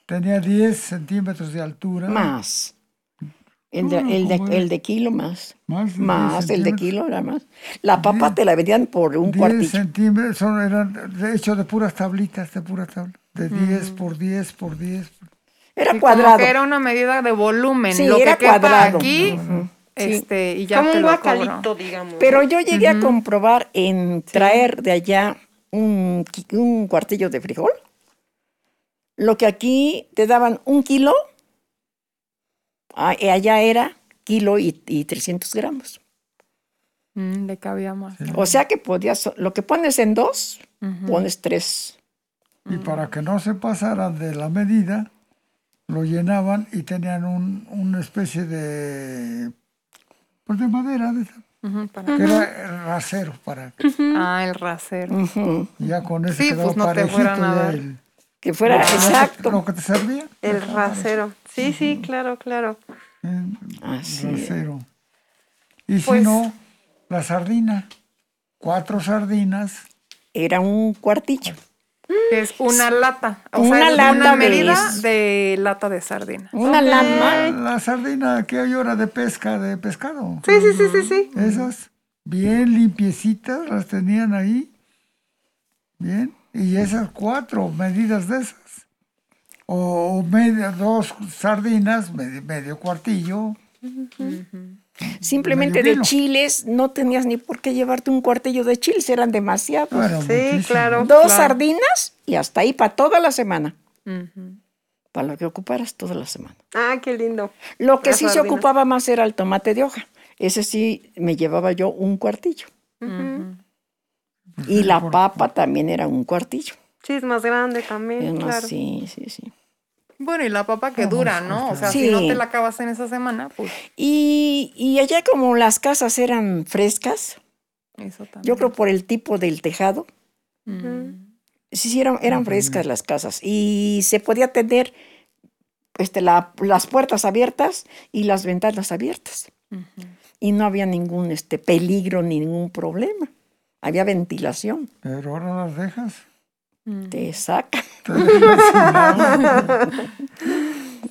Speaker 5: tenía 10 centímetros de altura.
Speaker 4: Más. El de,
Speaker 5: No,
Speaker 4: el, de,
Speaker 5: como
Speaker 4: el de kilo más.
Speaker 5: Más de
Speaker 4: Más,
Speaker 5: 10
Speaker 4: el de kilo era más. La papa te la vendían por un
Speaker 5: 10
Speaker 4: cuartillo.
Speaker 5: centímetros, son, eran de hecho de puras tablitas, de puras tablitas. De 10 por 10 por 10.
Speaker 4: Era
Speaker 3: Sí, como
Speaker 4: cuadrado.
Speaker 3: que era una medida de volumen.
Speaker 4: Sí,
Speaker 3: lo
Speaker 4: era
Speaker 3: que quepa
Speaker 4: cuadrado.
Speaker 3: aquí,
Speaker 4: Ujú.
Speaker 3: este, y ya
Speaker 2: Como
Speaker 3: te
Speaker 2: un guacalito, digamos.
Speaker 4: Pero yo llegué a comprobar en traer de allá un, cuartillo de frijol. Lo que aquí te daban un kilo, allá era kilo y, y 300 gramos.
Speaker 3: Mm, le cabía más.
Speaker 4: O sea que podías, lo que pones en dos,
Speaker 3: Ujú.
Speaker 4: pones tres.
Speaker 5: Y para que no se pasaran de la medida, lo llenaban y tenían un, una especie de, pues de madera, de, esa,
Speaker 3: Ujú, para-
Speaker 5: que era el rasero para que
Speaker 3: Ah, el rasero.
Speaker 5: ya con eso
Speaker 3: Sí,
Speaker 5: quedaba
Speaker 3: pues no te
Speaker 5: parejito
Speaker 3: fueran a dar.
Speaker 5: el-
Speaker 4: Que fuera
Speaker 5: lo
Speaker 4: exacto.
Speaker 5: Lo que te servía.
Speaker 2: El rasero. Sí, sí, claro, claro.
Speaker 4: Así es.
Speaker 5: rasero. Y
Speaker 3: Pues-
Speaker 5: si no, la sardina. Cuatro sardinas.
Speaker 4: Era un cuartillo.
Speaker 3: Es una lata. O
Speaker 4: Una
Speaker 3: sea,
Speaker 4: lata
Speaker 3: una
Speaker 4: de-
Speaker 3: medida de lata de sardina.
Speaker 4: Una lama.
Speaker 5: La sardina que hay ahora de pesca, de pescado.
Speaker 2: Sí, sí, sí, sí, sí.
Speaker 5: Esas bien limpiecitas las tenían ahí. Bien. Y esas cuatro medidas de esas. O, o media, dos sardinas, medio, medio cuartillo.
Speaker 4: Simplemente
Speaker 5: Medio
Speaker 4: de chiles, no tenías ni por qué llevarte un cuartillo de chiles, eran demasiados.
Speaker 5: Bueno,
Speaker 2: Sí,
Speaker 5: muchísimo.
Speaker 2: claro.
Speaker 4: Dos
Speaker 2: claro.
Speaker 4: sardinas y hasta ahí para toda la semana. Para lo que ocuparas toda la semana.
Speaker 2: Ah, qué lindo.
Speaker 4: Lo que
Speaker 2: Las
Speaker 4: sí se ocupaba más era el tomate de hoja. Ese sí me llevaba yo un cuartillo. Y la papa también era un cuartillo.
Speaker 2: Sí, es más grande también,
Speaker 4: Es más,
Speaker 2: claro.
Speaker 4: Sí, sí, sí.
Speaker 3: Bueno, y la papa que dura, ¿no? O sea,
Speaker 4: Sí.
Speaker 3: si no te la acabas en esa semana, pues
Speaker 4: Y, y allá como las casas eran frescas,
Speaker 3: eso también.
Speaker 4: yo creo por el tipo del tejado,
Speaker 3: Mm.
Speaker 4: sí, sí eran, eran frescas las casas. Y se podía tener este, la- las puertas abiertas y las ventanas abiertas. Y no había ningún este, peligro ni ningún problema. Había ventilación.
Speaker 5: Pero ahora las dejas.
Speaker 4: Te sacan. [LAUGHS]
Speaker 5: Te agua.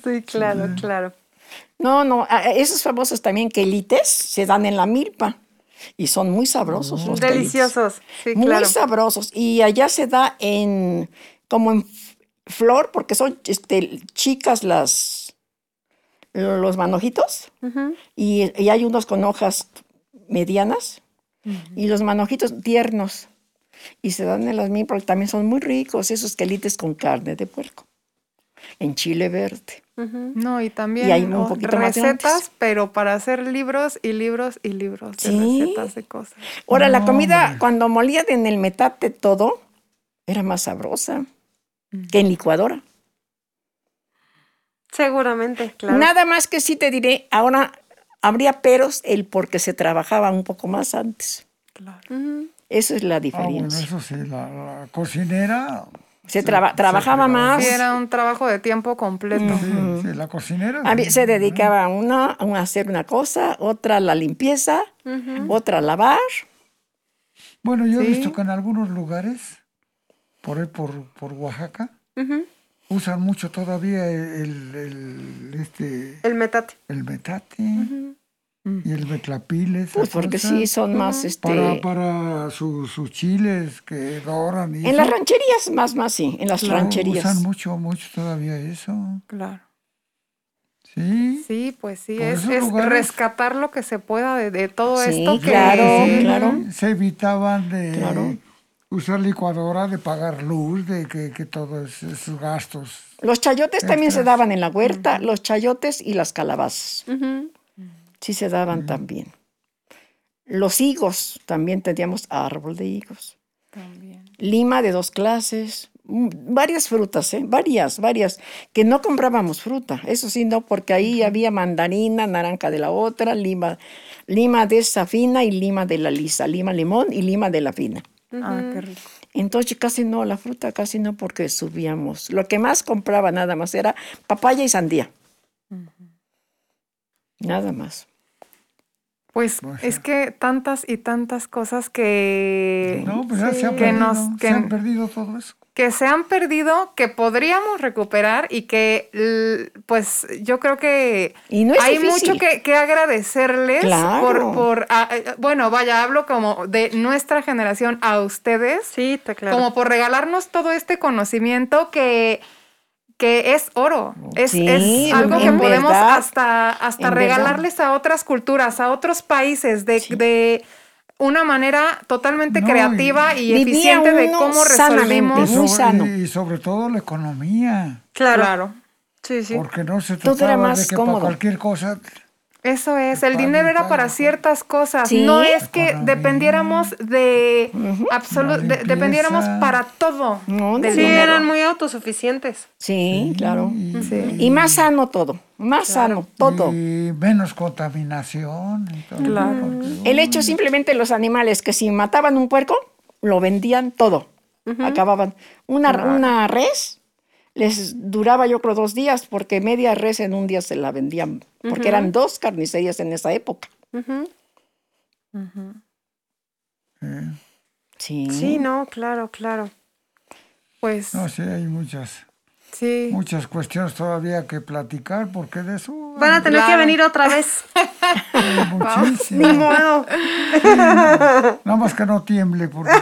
Speaker 2: Sí, claro, claro.
Speaker 4: No, no, esos famosos también quelites se dan en la milpa y son muy sabrosos los quelites.
Speaker 2: Deliciosos. Sí,
Speaker 4: Muy
Speaker 2: claro.
Speaker 4: sabrosos. Y allá se da en como en flor, porque son este, chicas las los manojitos y hay unos con hojas medianas y los manojitos tiernos. Y se dan en las milpas, porque también son muy ricos esos quelites con carne de puerco. En chile verde.
Speaker 3: No, y también
Speaker 4: Y hay un
Speaker 3: oh,
Speaker 4: poquito
Speaker 3: recetas, pero para hacer libros y libros y libros de
Speaker 4: Sí.
Speaker 3: recetas de cosas.
Speaker 4: Ahora, la comida,
Speaker 5: hombre.
Speaker 4: cuando molían en el metate todo, era más sabrosa que en licuadora.
Speaker 2: Seguramente, claro.
Speaker 4: Nada más que sí te diré, ahora habría peros el porque se trabajaba un poco más antes.
Speaker 3: Claro.
Speaker 4: Esa es la
Speaker 5: Ah, bueno,
Speaker 4: diferencia.
Speaker 5: eso sí, la, la cocinera.
Speaker 4: se traba- trabajaba más.
Speaker 3: Sí, era un trabajo de tiempo completo.
Speaker 5: Sí, sí, la cocinera.
Speaker 4: A mí
Speaker 5: sí.
Speaker 4: se dedicaba a una a hacer una cosa, otra a la limpieza, otra a lavar.
Speaker 5: Bueno, yo he visto que en algunos lugares, por ahí por, por Oaxaca, usan mucho todavía el, el, este,
Speaker 2: El metate.
Speaker 5: el metate y el metlapil. esa
Speaker 4: Pues porque
Speaker 5: cosa,
Speaker 4: sí, son más este.
Speaker 5: Para, para su- sus chiles que doran y
Speaker 4: En las
Speaker 5: eso.
Speaker 4: rancherías, más, más sí, en las
Speaker 5: Claro,
Speaker 4: rancherías.
Speaker 5: Usan mucho, mucho todavía eso.
Speaker 3: Claro.
Speaker 5: Sí.
Speaker 3: Sí, pues sí,
Speaker 5: Por
Speaker 3: es, es
Speaker 5: lugares-
Speaker 3: rescatar lo que se pueda de, de todo
Speaker 4: Sí,
Speaker 3: esto que
Speaker 4: claro,
Speaker 5: Sí,
Speaker 4: claro.
Speaker 5: Se evitaban de
Speaker 4: Claro.
Speaker 5: usar licuadora, de pagar luz, de que, que todos esos gastos.
Speaker 4: Los chayotes también se
Speaker 5: Extras.
Speaker 4: daban en la huerta, los chayotes y las calabazas.
Speaker 2: Ujú.
Speaker 4: Sí se daban también. Los higos, también teníamos árbol de higos.
Speaker 3: También.
Speaker 4: Lima de dos clases, mm, varias frutas, ¿eh? varias, varias, que no comprábamos fruta, eso sí, no, porque ahí había mandarina, naranja de la otra, lima, lima de esa fina y lima de la lisa, lima limón y lima de la fina.
Speaker 3: Ah, qué rico.
Speaker 4: Entonces casi no, la fruta casi no porque subíamos. Lo que más compraba nada más era papaya y sandía. Nada más.
Speaker 3: Pues, es que tantas y tantas cosas que,
Speaker 5: No, pues ya se, han
Speaker 3: que
Speaker 5: perdido,
Speaker 3: nos
Speaker 5: se
Speaker 3: que,
Speaker 5: han perdido todo eso.
Speaker 3: que se han perdido, que podríamos recuperar y que pues yo creo que
Speaker 4: Y no es
Speaker 3: hay
Speaker 4: difícil.
Speaker 3: mucho que, que agradecerles
Speaker 4: Claro.
Speaker 3: por, por ah, eh, bueno, vaya, hablo como de nuestra generación a ustedes,
Speaker 2: Sí, está claro.
Speaker 3: como por regalarnos todo este conocimiento que que es oro, es,
Speaker 4: Sí,
Speaker 3: es algo que podemos
Speaker 4: verdad.
Speaker 3: hasta, hasta regalarles a otras culturas, a otros países, de, de una manera totalmente
Speaker 5: No,
Speaker 3: creativa y, eficiente de cómo
Speaker 4: sanamente,
Speaker 3: resolvimos.
Speaker 4: muy
Speaker 5: Sobre-
Speaker 4: sano.
Speaker 5: Y sobre todo la economía.
Speaker 2: Claro.
Speaker 3: Claro.
Speaker 2: Sí, sí.
Speaker 5: Porque no se trataba
Speaker 4: más
Speaker 5: de que
Speaker 4: cómodo.
Speaker 5: para cualquier cosa
Speaker 3: Eso es, el dinero era para ciertas cosas,
Speaker 4: Sí.
Speaker 3: no es que dependiéramos de absoluto, dependiéramos para todo.
Speaker 4: No,
Speaker 3: del
Speaker 2: Sí,
Speaker 4: dinero.
Speaker 2: eran muy autosuficientes.
Speaker 4: Sí, claro.
Speaker 3: Sí.
Speaker 4: Y más sano todo, más sano todo.
Speaker 5: y menos contaminación. y todo.
Speaker 3: Claro.
Speaker 4: El hecho simplemente los animales que si mataban un puerco, lo vendían todo. Acababan. Una, una res les duraba yo creo dos días porque media res en un día se la vendían. Porque eran dos carnicerías en esa época. Sí.
Speaker 2: Sí, no, claro, claro.
Speaker 3: Pues
Speaker 5: No, sí, hay muchas,
Speaker 3: sí.
Speaker 5: muchas cuestiones todavía que platicar porque de eso
Speaker 2: Van a tener que venir otra vez. [LAUGHS] Ni modo.
Speaker 5: Nada más que no tiemble porque [LAUGHS]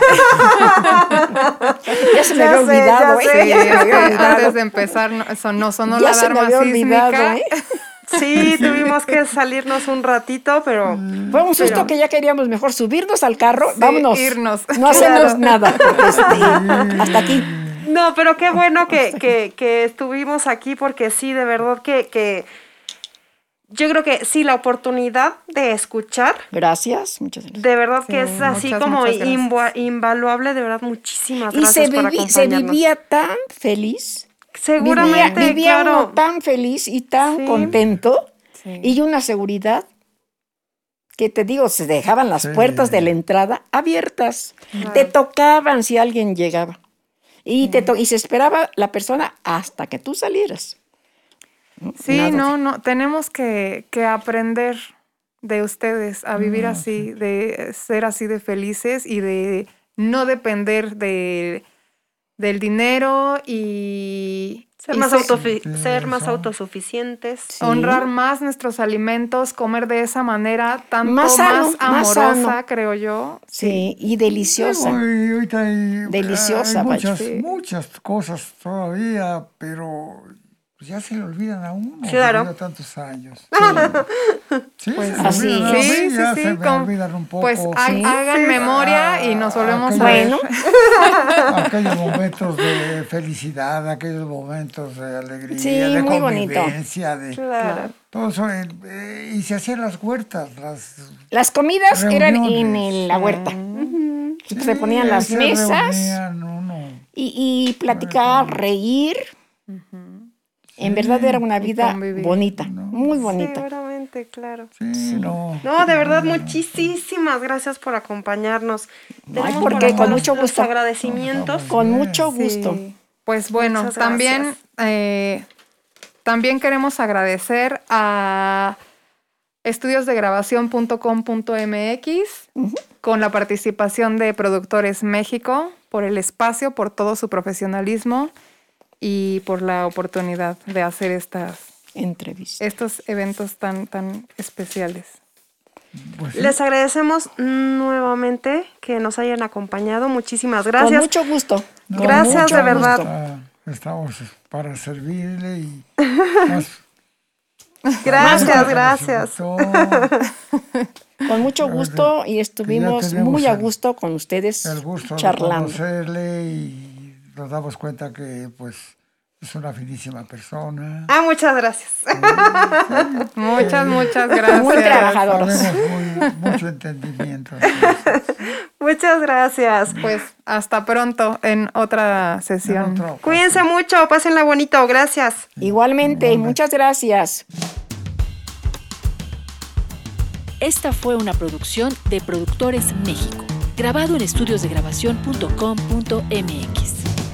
Speaker 4: Ya se me
Speaker 2: Ya
Speaker 4: había
Speaker 2: sé,
Speaker 4: olvidado,
Speaker 2: ya
Speaker 4: ¿eh?
Speaker 2: sé. [LAUGHS]
Speaker 4: Me había
Speaker 3: Antes
Speaker 4: olvidado.
Speaker 3: de empezar, no, sonó, sonó
Speaker 4: Ya
Speaker 3: la
Speaker 4: se me
Speaker 3: alarma
Speaker 4: había olvidado,
Speaker 3: sísmica.
Speaker 4: ¿eh?
Speaker 2: Sí, tuvimos que salirnos un ratito, pero
Speaker 4: Fue un susto
Speaker 2: Pero-
Speaker 4: que ya queríamos mejor subirnos al carro, vámonos.
Speaker 3: irnos.
Speaker 4: No hacemos
Speaker 2: Claro.
Speaker 4: nada. porque, este, hasta aquí.
Speaker 2: No, pero qué [LAUGHS] bueno que, que, que estuvimos aquí porque sí, de verdad que, que yo creo que sí, la oportunidad de escuchar,
Speaker 4: Gracias, muchas gracias.
Speaker 2: de verdad que
Speaker 3: Sí,
Speaker 2: es así
Speaker 3: muchas,
Speaker 2: como
Speaker 3: muchas
Speaker 2: invaluable, de verdad, muchísimas
Speaker 4: Y
Speaker 2: gracias
Speaker 4: se,
Speaker 2: por
Speaker 4: vivi- se vivía tan feliz.
Speaker 2: Seguramente,
Speaker 4: vivía, vivía
Speaker 2: claro.
Speaker 4: uno tan feliz y tan
Speaker 2: Sí.
Speaker 4: contento
Speaker 3: Sí.
Speaker 4: y una seguridad que te digo, se dejaban las
Speaker 5: Sí.
Speaker 4: puertas de la entrada abiertas. Te tocaban si alguien llegaba. Y, te y se esperaba la persona hasta que tú salieras.
Speaker 3: Sí,
Speaker 4: Nada
Speaker 3: no, no, tenemos que, que aprender de ustedes a vivir así, de ser así de felices y de no depender de, del dinero y,
Speaker 2: Ser
Speaker 3: y
Speaker 2: más,
Speaker 3: se-
Speaker 2: autofi- ser más autosuficientes.
Speaker 3: honrar más nuestros alimentos, comer de esa manera tanto
Speaker 4: Más
Speaker 3: más,
Speaker 4: sano, más
Speaker 3: amorosa, creo yo.
Speaker 4: Sí, y deliciosa.
Speaker 5: Hoy- hay,
Speaker 4: Deliciosa,
Speaker 5: hay
Speaker 4: vaya.
Speaker 5: muchas,
Speaker 3: Sí.
Speaker 5: muchas cosas todavía, pero pues ya se le olvidan a uno.
Speaker 2: Claro.
Speaker 5: después de tantos años. [LAUGHS] Sí,
Speaker 3: Pues
Speaker 5: se
Speaker 4: así
Speaker 5: olvidan
Speaker 3: Sí, sí,
Speaker 5: ya
Speaker 3: sí,
Speaker 5: se me
Speaker 3: con-
Speaker 5: olvidan un poco.
Speaker 3: Pues hagan
Speaker 2: Sí.
Speaker 3: memoria y nos volvemos a
Speaker 5: Aquellos-
Speaker 3: ver.
Speaker 4: Bueno, [LAUGHS]
Speaker 5: aquellos momentos de felicidad, aquellos momentos de alegría,
Speaker 4: Sí,
Speaker 5: de
Speaker 4: muy bonito.
Speaker 5: convivencia, de
Speaker 2: Claro.
Speaker 5: todo eso. eh, eh, y se hacían las huertas, las
Speaker 4: las comidas eran en la huerta. Se ponían las
Speaker 5: se
Speaker 4: mesas
Speaker 5: reunían uno.
Speaker 4: y, y platicar, reír. En verdad era una
Speaker 3: Y
Speaker 4: vida bonita, muy bonita.
Speaker 2: Seguramente, claro.
Speaker 5: Sí, no.
Speaker 2: No, de verdad, muchísimas gracias por acompañarnos. Tenemos
Speaker 4: ¿por
Speaker 2: por
Speaker 4: qué?
Speaker 2: acá
Speaker 4: Con mucho
Speaker 2: los
Speaker 4: gusto.
Speaker 2: agradecimientos.
Speaker 4: Con mucho
Speaker 3: Sí.
Speaker 4: gusto.
Speaker 3: Pues bueno, también, eh, también queremos agradecer a estudiosdegrabación.com.mx con la participación de Productores México por el espacio, por todo su profesionalismo y por la oportunidad de hacer estas,
Speaker 4: Entrevista.
Speaker 3: estos eventos tan, tan especiales.
Speaker 5: Pues
Speaker 2: Les agradecemos nuevamente que nos hayan acompañado. Muchísimas gracias.
Speaker 4: Con mucho gusto. Con
Speaker 2: Gracias,
Speaker 4: mucho
Speaker 2: de verdad.
Speaker 4: gusto.
Speaker 5: Estamos para servirle y [LAUGHS] más
Speaker 2: Gracias,
Speaker 5: Más-
Speaker 2: gracias.
Speaker 4: Con mucho gusto y estuvimos muy a gusto con ustedes
Speaker 5: el gusto
Speaker 4: charlando.
Speaker 5: de conocerle y nos damos cuenta que pues es una finísima persona.
Speaker 2: Ah, muchas gracias. [LAUGHS]
Speaker 3: Muchas, muchas gracias.
Speaker 4: Muy
Speaker 5: muy- mucho entendimiento. entonces, [LAUGHS]
Speaker 2: muchas gracias.
Speaker 3: Pues hasta pronto en otra sesión.
Speaker 2: Cuídense mucho, pásenla bonito. Gracias.
Speaker 4: Igualmente, muchas gracias.
Speaker 11: Esta fue una producción de Productores México, grabado en estudiosdegrabación.com.mx.